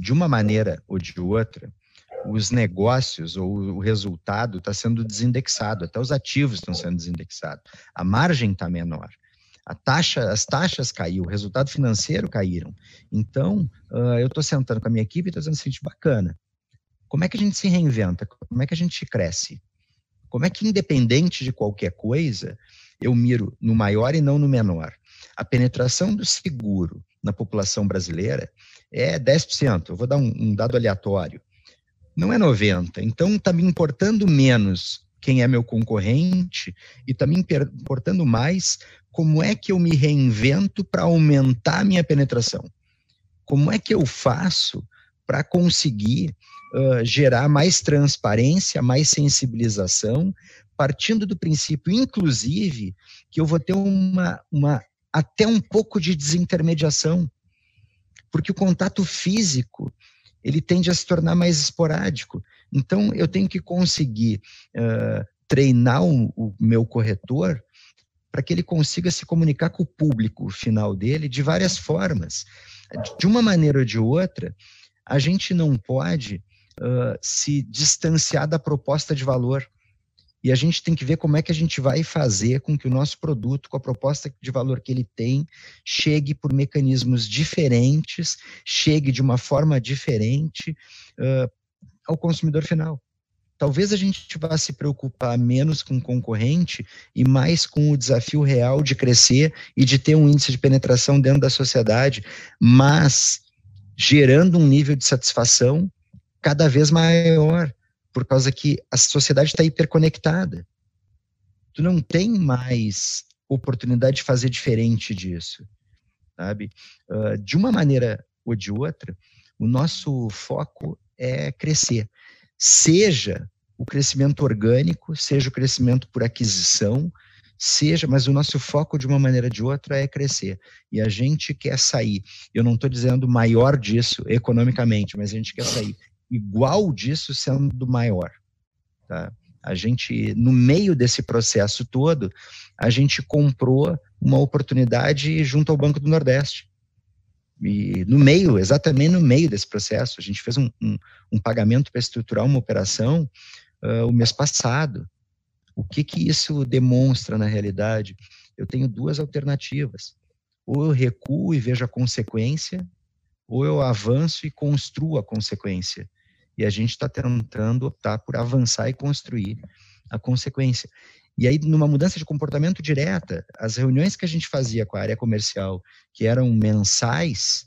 De uma maneira ou de outra, os negócios ou o resultado está sendo desindexado, até os ativos estão sendo desindexados. A margem está menor. A taxa, as taxas caiu, o resultado financeiro caíram. Então, uh, eu estou sentando com a minha equipe e estou dizendo o seguinte, bacana. Como é que a gente se reinventa? Como é que a gente cresce? Como é que, independente de qualquer coisa, eu miro no maior e não no menor? A penetração do seguro na população brasileira é 10%. Eu vou dar um, um dado aleatório não é 90. Então está me importando menos quem é meu concorrente e está me importando mais como é que eu me reinvento para aumentar minha penetração. Como é que eu faço para conseguir uh, gerar mais transparência, mais sensibilização, partindo do princípio, inclusive, que eu vou ter uma, uma até um pouco de desintermediação, porque o contato físico ele tende a se tornar mais esporádico. Então, eu tenho que conseguir uh, treinar o, o meu corretor para que ele consiga se comunicar com o público final dele de várias formas. De uma maneira ou de outra, a gente não pode uh, se distanciar da proposta de valor. E a gente tem que ver como é que a gente vai fazer com que o nosso produto, com a proposta de valor que ele tem, chegue por mecanismos diferentes, chegue de uma forma diferente uh, ao consumidor final. Talvez a gente vá se preocupar menos com o concorrente e mais com o desafio real de crescer e de ter um índice de penetração dentro da sociedade, mas gerando um nível de satisfação cada vez maior por causa que a sociedade está hiperconectada. Tu não tem mais oportunidade de fazer diferente disso, sabe? Uh, de uma maneira ou de outra, o nosso foco é crescer. Seja o crescimento orgânico, seja o crescimento por aquisição, seja, mas o nosso foco de uma maneira ou de outra é crescer. E a gente quer sair. Eu não estou dizendo maior disso economicamente, mas a gente quer sair igual disso sendo maior. Tá? A gente, no meio desse processo todo, a gente comprou uma oportunidade junto ao Banco do Nordeste. E no meio, exatamente no meio desse processo, a gente fez um, um, um pagamento para estruturar uma operação uh, o mês passado. O que que isso demonstra na realidade? Eu tenho duas alternativas. Ou eu recuo e vejo a consequência, ou eu avanço e construo a consequência. E a gente está tentando optar por avançar e construir a consequência. E aí, numa mudança de comportamento direta, as reuniões que a gente fazia com a área comercial, que eram mensais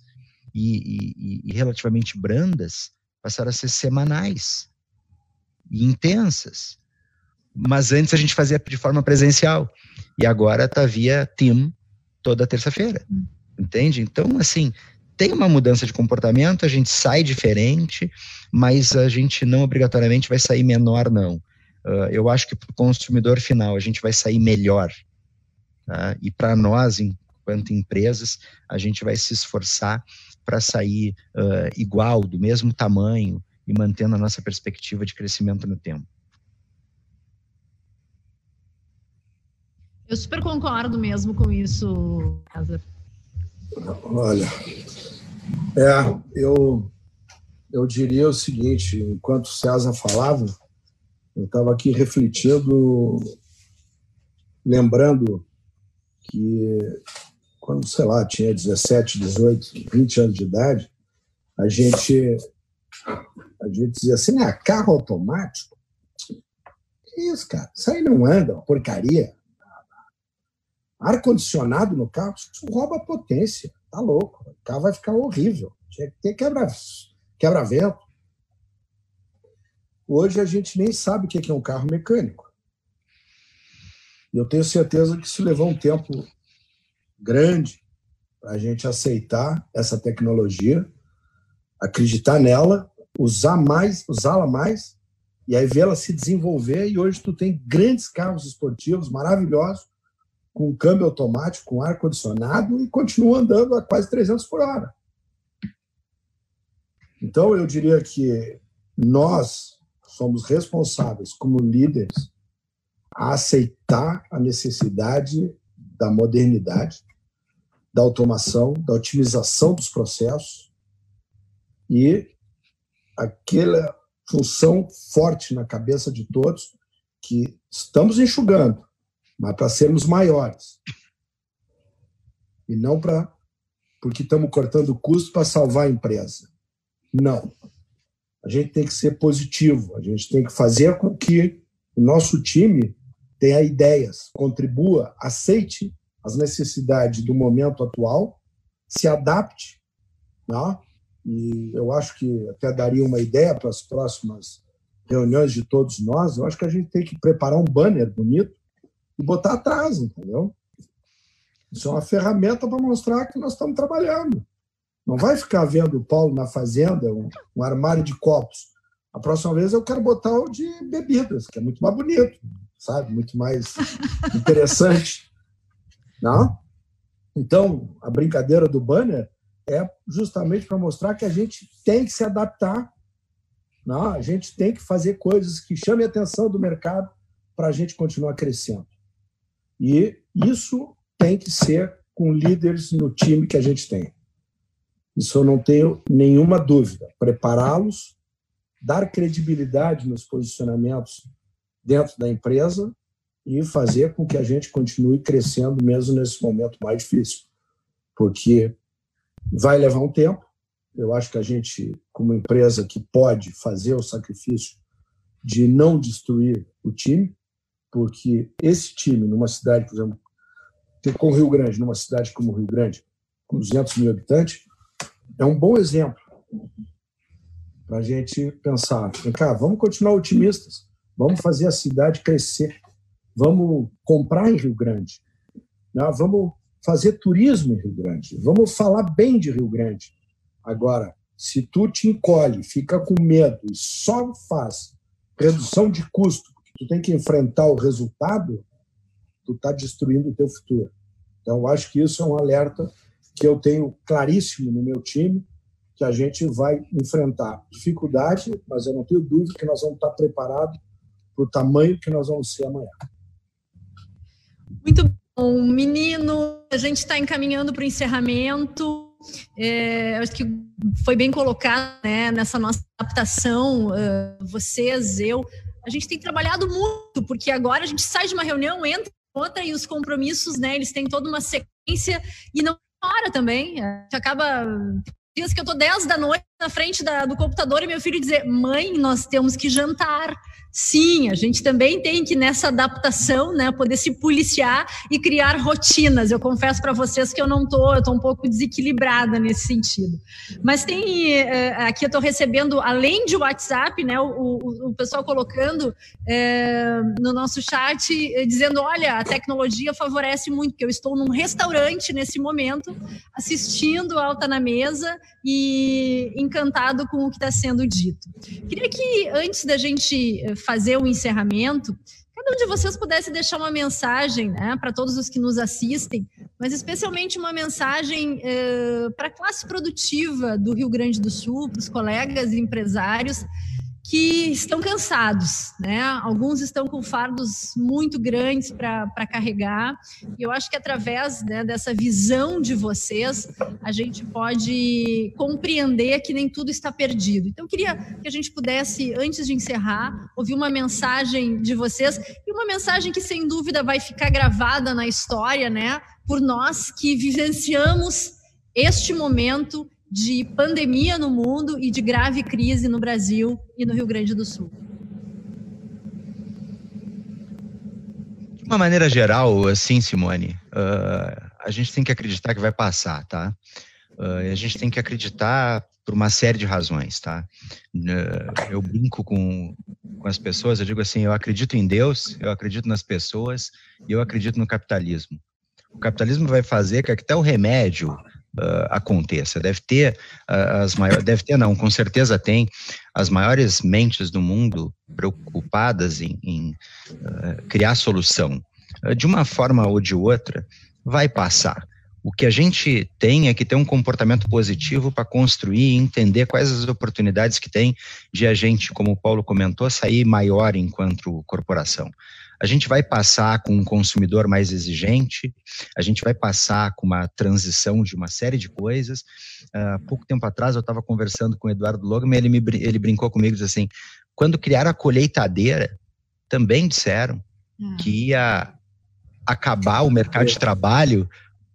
e, e, e relativamente brandas, passaram a ser semanais e intensas. Mas antes a gente fazia de forma presencial. E agora está via Team toda terça-feira. Entende? Então, assim, tem uma mudança de comportamento, a gente sai diferente, mas a gente não obrigatoriamente vai sair menor, não. Uh, eu acho que para o consumidor final a gente vai sair melhor. Tá? E para nós, enquanto empresas, a gente vai se esforçar para sair uh, igual, do mesmo tamanho e mantendo a nossa perspectiva de crescimento no tempo. Eu super concordo mesmo com isso, César. Olha, é, eu, eu diria o seguinte, enquanto o César falava, eu estava aqui refletindo, lembrando que quando, sei lá, tinha 17, 18, 20 anos de idade, a gente, a gente dizia assim, ah, carro automático? Que isso, cara? Isso aí não anda, porcaria. Ar-condicionado no carro, isso rouba potência. Tá louco. O carro vai ficar horrível. Tinha que ter quebra-vento. Quebra Hoje a gente nem sabe o que é um carro mecânico. Eu tenho certeza que isso levou um tempo grande para a gente aceitar essa tecnologia, acreditar nela, usar mais, usá-la mais, e aí vê-la se desenvolver. E hoje tu tem grandes carros esportivos maravilhosos, com câmbio automático, com ar condicionado e continua andando a quase 300 por hora. Então eu diria que nós somos responsáveis, como líderes, a aceitar a necessidade da modernidade, da automação, da otimização dos processos e aquela função forte na cabeça de todos que estamos enxugando, mas para sermos maiores. E não para porque estamos cortando custo para salvar a empresa. Não a gente tem que ser positivo, a gente tem que fazer com que o nosso time tenha ideias, contribua, aceite as necessidades do momento atual, se adapte, né? e eu acho que até daria uma ideia para as próximas reuniões de todos nós, eu acho que a gente tem que preparar um banner bonito e botar atrás, entendeu? Isso é uma ferramenta para mostrar que nós estamos trabalhando. Não vai ficar vendo o Paulo na fazenda, um, um, armário de copos. A próxima vez eu quero botar o de bebidas, que é muito mais bonito, sabe? Muito mais interessante. Não? Então, a brincadeira do banner é justamente para mostrar que a gente tem que se adaptar. Não? A gente tem que fazer coisas que chamem a atenção do mercado para a gente continuar crescendo. E isso tem que ser com líderes no time que a gente tem. Isso eu não tenho nenhuma dúvida. Prepará-los, dar credibilidade nos posicionamentos dentro da empresa e fazer com que a gente continue crescendo mesmo nesse momento mais difícil. Porque vai levar um tempo. Eu acho que a gente, como empresa que pode fazer o sacrifício de não destruir o time, porque esse time, numa cidade, por exemplo, com o Rio Grande, numa cidade como o Rio Grande, com 200 mil habitantes, é um bom exemplo para a gente pensar. Cara, vamos continuar otimistas, vamos fazer a cidade crescer, vamos comprar em Rio Grande, né? vamos fazer turismo em Rio Grande, vamos falar bem de Rio Grande. Agora, se tu te encolhe, fica com medo e só faz redução de custo, tu tem que enfrentar o resultado, tu está destruindo o teu futuro. Então, acho que isso é um alerta que eu tenho claríssimo no meu time, que a gente vai enfrentar dificuldade, mas eu não tenho dúvida que nós vamos estar preparados para o tamanho que nós vamos ser amanhã. Muito bom, menino. A gente está encaminhando para o encerramento. É, acho que foi bem colocado né, nessa nossa adaptação, uh, vocês, eu. A gente tem trabalhado muito, porque agora a gente sai de uma reunião, entra outra e os compromissos, né, eles têm toda uma sequência e não hora também. A gente acaba dias que eu tô 10 da noite na frente da, do computador e meu filho dizer: "Mãe, nós temos que jantar". Sim, a gente também tem que nessa adaptação, né, poder se policiar e criar rotinas. Eu confesso para vocês que eu não tô, eu tô um pouco desequilibrada nesse sentido. Mas tem é, aqui eu estou recebendo além de WhatsApp, né, o, o, o pessoal colocando é, no nosso chat é, dizendo, olha, a tecnologia favorece muito, porque eu estou num restaurante nesse momento assistindo Alta na Mesa e encantado com o que está sendo dito. Queria que antes da gente fazer o encerramento, cada um de vocês pudesse deixar uma mensagem né, para todos os que nos assistem, mas especialmente uma mensagem eh, para a classe produtiva do Rio Grande do Sul, para os colegas empresários, que estão cansados, né? Alguns estão com fardos muito grandes para carregar. E eu acho que através né, dessa visão de vocês, a gente pode compreender que nem tudo está perdido. Então, eu queria que a gente pudesse, antes de encerrar, ouvir uma mensagem de vocês e uma mensagem que, sem dúvida, vai ficar gravada na história, né? Por nós que vivenciamos este momento de pandemia no mundo e de grave crise no Brasil e no Rio Grande do Sul? De uma maneira geral, assim, Simone, uh, a gente tem que acreditar que vai passar, tá? Uh, a gente tem que acreditar por uma série de razões, tá? Uh, eu brinco com, com as pessoas, eu digo assim, eu acredito em Deus, eu acredito nas pessoas e eu acredito no capitalismo. O capitalismo vai fazer que até o remédio uh, aconteça. Deve ter uh, as maiores, deve ter não, com certeza tem as maiores mentes do mundo preocupadas em, em uh, criar solução. de uma forma ou de outra, vai passar. O que a gente tem é que ter um comportamento positivo para construir e entender quais as oportunidades que tem de a gente, como o Paulo comentou, sair maior enquanto corporação a gente vai passar com um consumidor mais exigente, a gente vai passar com uma transição de uma série de coisas. Uh, pouco tempo atrás eu estava conversando com o Eduardo Logan, ele, me, ele brincou comigo, disse assim, quando criaram a colheitadeira, também disseram hum. que ia acabar o mercado de trabalho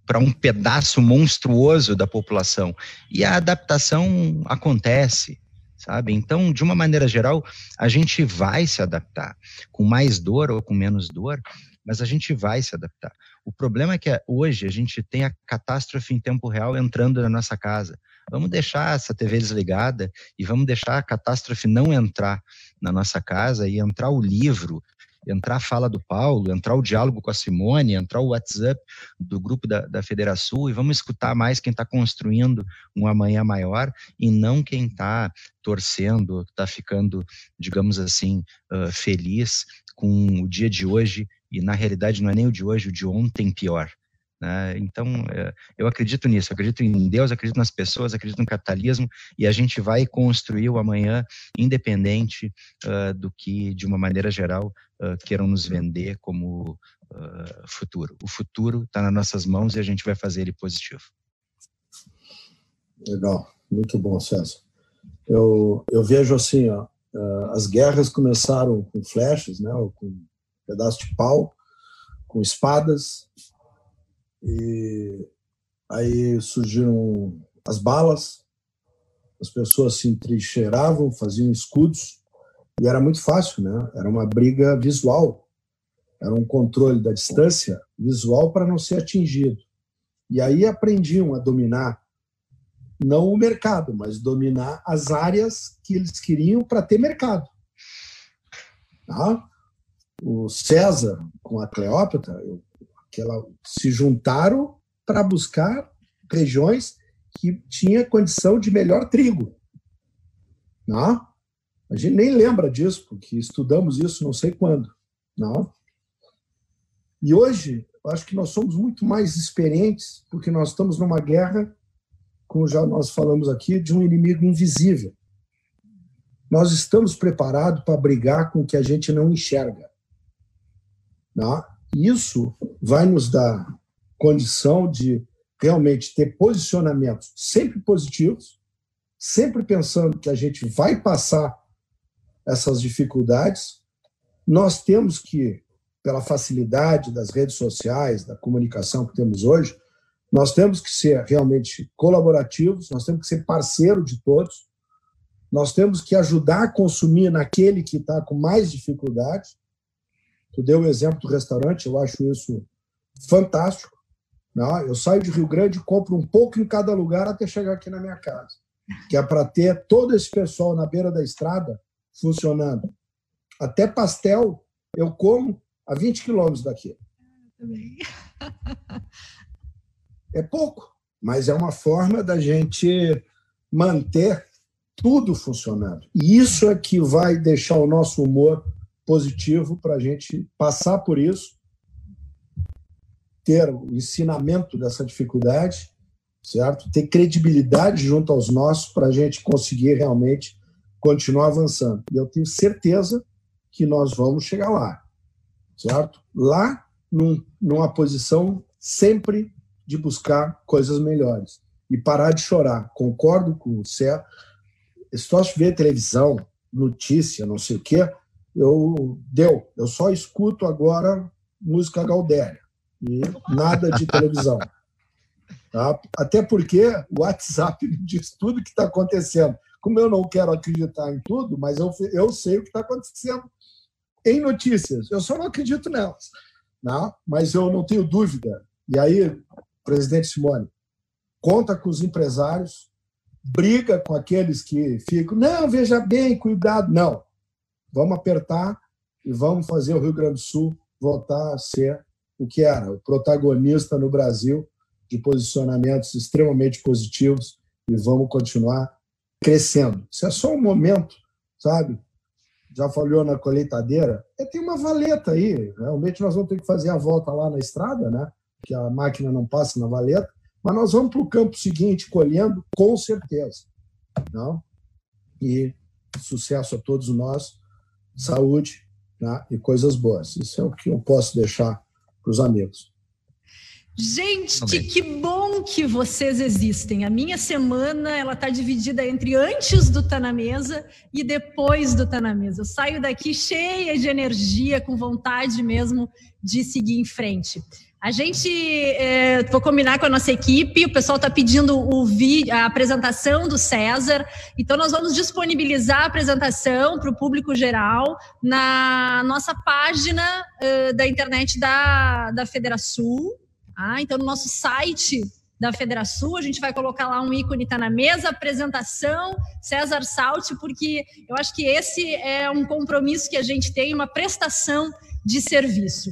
para um pedaço monstruoso da população. E a adaptação acontece sabe? Então, de uma maneira geral, a gente vai se adaptar, com mais dor ou com menos dor, mas a gente vai se adaptar. O problema é que hoje a gente tem a catástrofe em tempo real entrando na nossa casa. Vamos deixar essa TV desligada e vamos deixar a catástrofe não entrar na nossa casa e entrar o livro, entrar a fala do Paulo, entrar o diálogo com a Simone, entrar o WhatsApp do grupo da, da Federação e vamos escutar mais quem está construindo um amanhã maior e não quem está torcendo, está ficando, digamos assim, uh, feliz com o dia de hoje e na realidade não é nem o de hoje, o de ontem pior. Né? Então, é, eu acredito nisso, acredito em Deus, acredito nas pessoas, acredito no capitalismo e a gente vai construir o amanhã independente uh, do que, de uma maneira geral, uh, queiram nos vender como uh, futuro. O futuro está nas nossas mãos e a gente vai fazer ele positivo. Legal, muito bom, César. Eu, eu vejo assim, ó, as guerras começaram com flechas, né, com um pedaço de pau, com espadas, e aí surgiram as balas, as pessoas se entrincheiravam, faziam escudos, e era muito fácil, né? Era uma briga visual, era um controle da distância visual para não ser atingido. E aí aprendiam a dominar não o mercado, mas dominar as áreas que eles queriam para ter mercado. Tá? O César com a Cleópatra, eu que ela se juntaram para buscar regiões que tinha condição de melhor trigo. Não? A gente nem lembra disso, porque estudamos isso não sei quando. Não? E hoje, acho que nós somos muito mais experientes, porque nós estamos numa guerra, como já nós falamos aqui, de um inimigo invisível. Nós estamos preparados para brigar com o que a gente não enxerga. Não? Isso vai nos dar condição de realmente ter posicionamentos sempre positivos, sempre pensando que a gente vai passar essas dificuldades, nós temos que, pela facilidade das redes sociais, da comunicação que temos hoje, nós temos que ser realmente colaborativos, nós temos que ser parceiro de todos, nós temos que ajudar a consumir naquele que está com mais dificuldade. Tu deu o exemplo do restaurante, eu acho isso fantástico. Não, eu saio de Rio Grande e compro um pouco em cada lugar até chegar aqui na minha casa, que é para ter todo esse pessoal na beira da estrada funcionando. Até pastel eu como a 20 quilômetros daqui. É pouco, mas é uma forma da gente manter tudo funcionando. E isso é que vai deixar o nosso humor positivo para a gente passar por isso, ter o ensinamento dessa dificuldade, certo? Ter credibilidade junto aos nossos para a gente conseguir realmente continuar avançando. E eu tenho certeza que nós vamos chegar lá, certo? Lá, num, numa posição sempre de buscar coisas melhores e parar de chorar. Concordo com o Cé. Se nós ver televisão, notícia, não sei o quê, eu deu. Eu só escuto agora música Gaudéria e nada de televisão. Tá? Até porque o WhatsApp me diz tudo que está acontecendo. Como eu não quero acreditar em tudo, mas eu, eu sei o que está acontecendo em notícias. Eu só não acredito nelas. Né? Mas eu não tenho dúvida. E aí, presidente Simone, conta com os empresários, briga com aqueles que ficam, não, veja bem, cuidado. Não. Vamos apertar e vamos fazer o Rio Grande do Sul voltar a ser o que era, o protagonista no Brasil de posicionamentos extremamente positivos e vamos continuar crescendo. Isso é só um momento, sabe? Já falhou na colheitadeira, é, tem uma valeta aí. Realmente nós vamos ter que fazer a volta lá na estrada, né? Que a máquina não passa na valeta, mas nós vamos para o campo seguinte colhendo com certeza. Não? E sucesso a todos nós, saúde né? e coisas boas. Isso é o que eu posso deixar para os amigos. Gente, que bom que vocês existem. A minha semana ela está dividida entre antes do Tá na Mesa e depois do Tá na Mesa. Eu saio daqui cheia de energia, com vontade mesmo de seguir em frente. A gente, é, vou combinar com a nossa equipe, o pessoal está pedindo o vídeo, a apresentação do César, então nós vamos disponibilizar a apresentação para o público geral na nossa página uh, da internet da, da Federação, ah, então, no nosso site da Federação, a gente vai colocar lá um ícone, tá na mesa, apresentação, César Salte, porque eu acho que esse é um compromisso que a gente tem, uma prestação de serviço.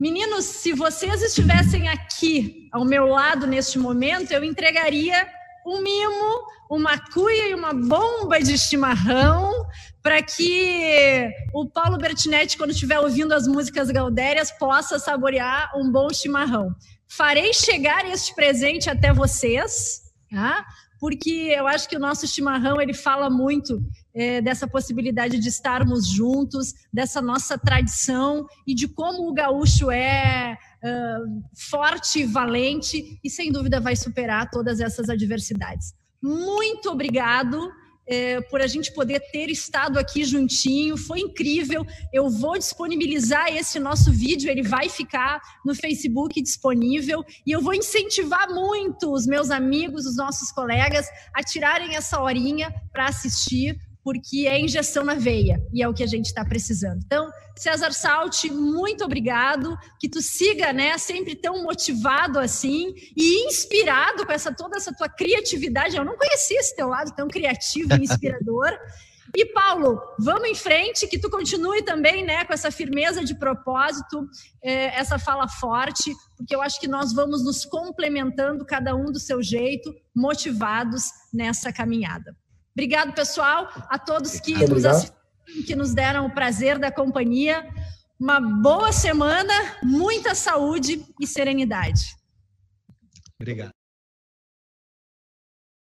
Meninos, se vocês estivessem aqui ao meu lado neste momento, eu entregaria um mimo, uma cuia e uma bomba de chimarrão para que o Paulo Bertinetti, quando estiver ouvindo as músicas gaudérias, possa saborear um bom chimarrão. Farei chegar este presente até vocês, tá? porque eu acho que o nosso chimarrão ele fala muito é, dessa possibilidade de estarmos juntos, dessa nossa tradição e de como o gaúcho é uh, forte, valente e sem dúvida vai superar todas essas adversidades. Muito obrigado é, por a gente poder ter estado aqui juntinho. Foi incrível. Eu vou disponibilizar esse nosso vídeo, ele vai ficar no Facebook disponível. E eu vou incentivar muito os meus amigos, os nossos colegas, a tirarem essa horinha para assistir, porque é injeção na veia e é o que a gente está precisando. Então, César Salti, muito obrigado, que tu siga, né, sempre tão motivado assim e inspirado com essa toda essa tua criatividade. Eu não conhecia esse teu lado tão criativo e inspirador. E Paulo, vamos em frente, que tu continue também, né, com essa firmeza de propósito, é, essa fala forte, porque eu acho que nós vamos nos complementando, cada um do seu jeito, motivados nessa caminhada. Obrigado, pessoal, a todos que nos assistiram, que nos deram o prazer da companhia. Uma boa semana, muita saúde e serenidade. Obrigado.